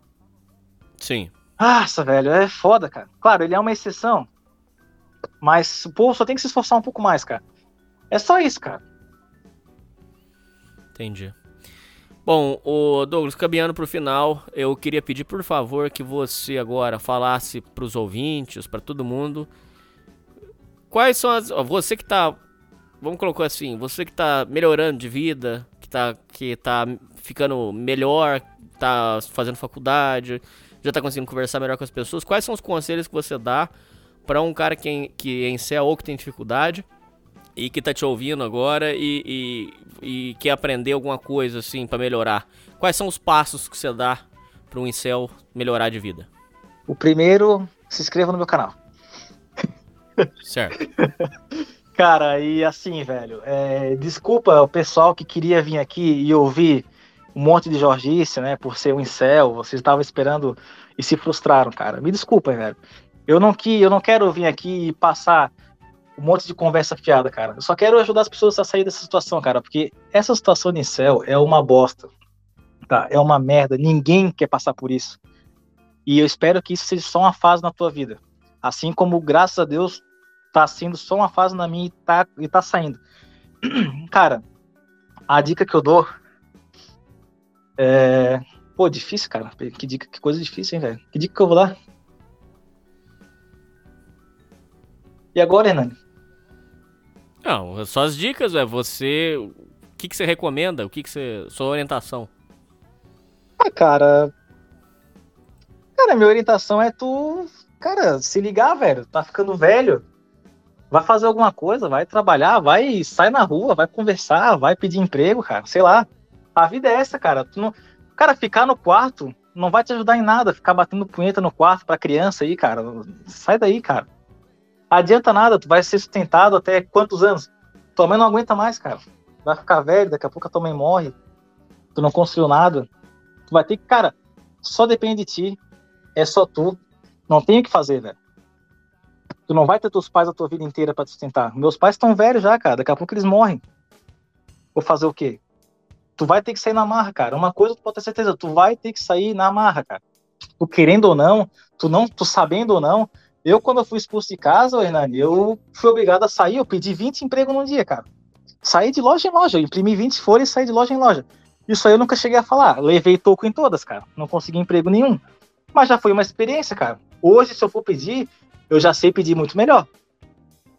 Sim. Nossa, velho, é foda, cara. Claro, ele é uma exceção. Mas o povo só tem que se esforçar um pouco mais, cara. É só isso, cara. Entendi. Bom, o Douglas, caminhando pro final, eu queria pedir, por favor, que você agora falasse pros ouvintes, para todo mundo, quais são as. Você que tá. Vamos colocar assim, você que tá melhorando de vida, que tá, que tá ficando melhor, tá fazendo faculdade, já tá conseguindo conversar melhor com as pessoas, quais são os conselhos que você dá para um cara que, que é em céu ou que tem dificuldade e que tá te ouvindo agora e, e, e quer aprender alguma coisa assim para melhorar? Quais são os passos que você dá para um incel melhorar de vida? O primeiro, se inscreva no meu canal. Certo. Cara, e assim, velho, é, desculpa o pessoal que queria vir aqui e ouvir um monte de Jorgice, né, por ser um incel, vocês estavam esperando e se frustraram, cara. Me desculpem, velho. Eu não, que, eu não quero vir aqui e passar um monte de conversa fiada, cara. Eu só quero ajudar as pessoas a sair dessa situação, cara, porque essa situação de incel é uma bosta, tá? É uma merda. Ninguém quer passar por isso. E eu espero que isso seja só uma fase na tua vida. Assim como, graças a Deus, tá sendo só uma fase na minha e tá, e tá saindo. Cara, a dica que eu dou é. Pô, difícil, cara. Que dica, que coisa difícil, hein, velho? Que dica que eu vou dar? E agora, Hernani? Não, só as dicas, é você. O que, que você recomenda? O que, que você. Sua orientação? Ah, cara. Cara, minha orientação é tu. Cara, se ligar, velho. Tá ficando velho. Vai fazer alguma coisa, vai trabalhar, vai sai na rua, vai conversar, vai pedir emprego, cara. Sei lá. A vida é essa, cara. Tu não... Cara, ficar no quarto não vai te ajudar em nada. Ficar batendo punheta no quarto pra criança aí, cara. Sai daí, cara. Adianta nada, tu vai ser sustentado até quantos anos? Tua mãe não aguenta mais, cara. Vai ficar velho, daqui a pouco a tua mãe morre. Tu não construiu nada. Tu vai ter que, cara, só depende de ti. É só tu. Não tem o que fazer, velho. Tu não vai ter teus pais a tua vida inteira para te sustentar. Meus pais estão velhos já, cara. Daqui a pouco eles morrem. Vou fazer o quê? tu vai ter que sair na marra, cara. Uma coisa tu pode ter certeza, tu vai ter que sair na marra, cara. Tu querendo ou não, tu não, tu sabendo ou não. Eu, quando eu fui expulso de casa, Hernani, eu fui obrigado a sair, eu pedi 20 empregos num dia, cara. Saí de loja em loja, eu imprimi 20 folhas e saí de loja em loja. Isso aí eu nunca cheguei a falar. Levei toco em todas, cara. Não consegui emprego nenhum. Mas já foi uma experiência, cara. Hoje, se eu for pedir, eu já sei pedir muito melhor.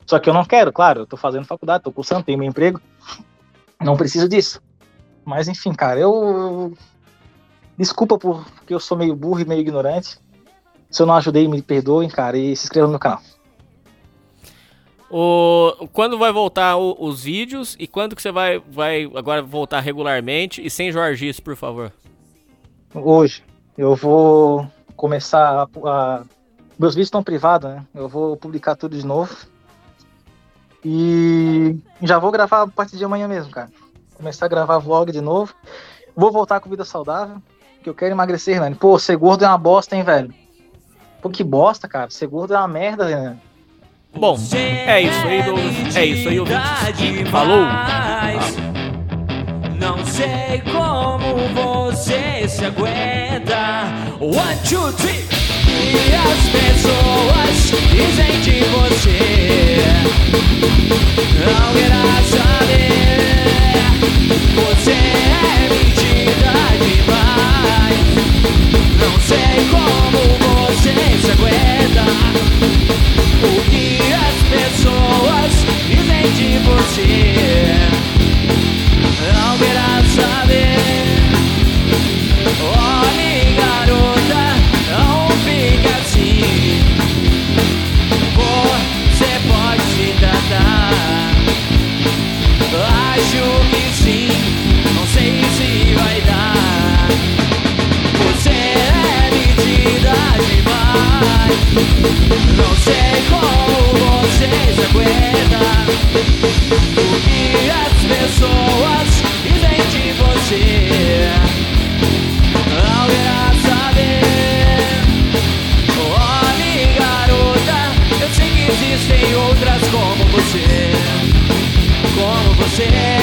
Só que eu não quero, claro. Eu tô fazendo faculdade, tô cursando, tenho meu emprego. Não preciso disso. Mas enfim, cara, eu. Desculpa porque eu sou meio burro e meio ignorante. Se eu não ajudei, me perdoem, cara, e se inscreva no meu canal. O, quando vai voltar o, os vídeos e quando que você vai, vai agora voltar regularmente e sem Jorgice, por favor? Hoje. Eu vou começar a, a, Meus vídeos estão privados, né? Eu vou publicar tudo de novo. E já vou gravar a partir de amanhã mesmo, cara começar a gravar vlog de novo. Vou voltar com vida saudável, que eu quero emagrecer, Hernani. Pô, ser gordo é uma bosta, hein, velho? Pô, que bosta, cara. Ser gordo é uma merda, Hernani. Bom, é isso aí, Douglas. É isso aí, ouvinte. Falou! Não sei como você se aguenta. One, two, three. E as pessoas dizem de você. Não quero saber. Você é mentira demais. Não sei como você se aguenta. O que as pessoas dizem de você. Não quero saber. Olhe, garota, não fica assim. Você pode se tratar. Acho que sim, não sei se vai dar. Não sei como você se aguenta. O que as pessoas dizem de você. Não irá saber. Olhe, garota, eu sei que existem outras como você como você,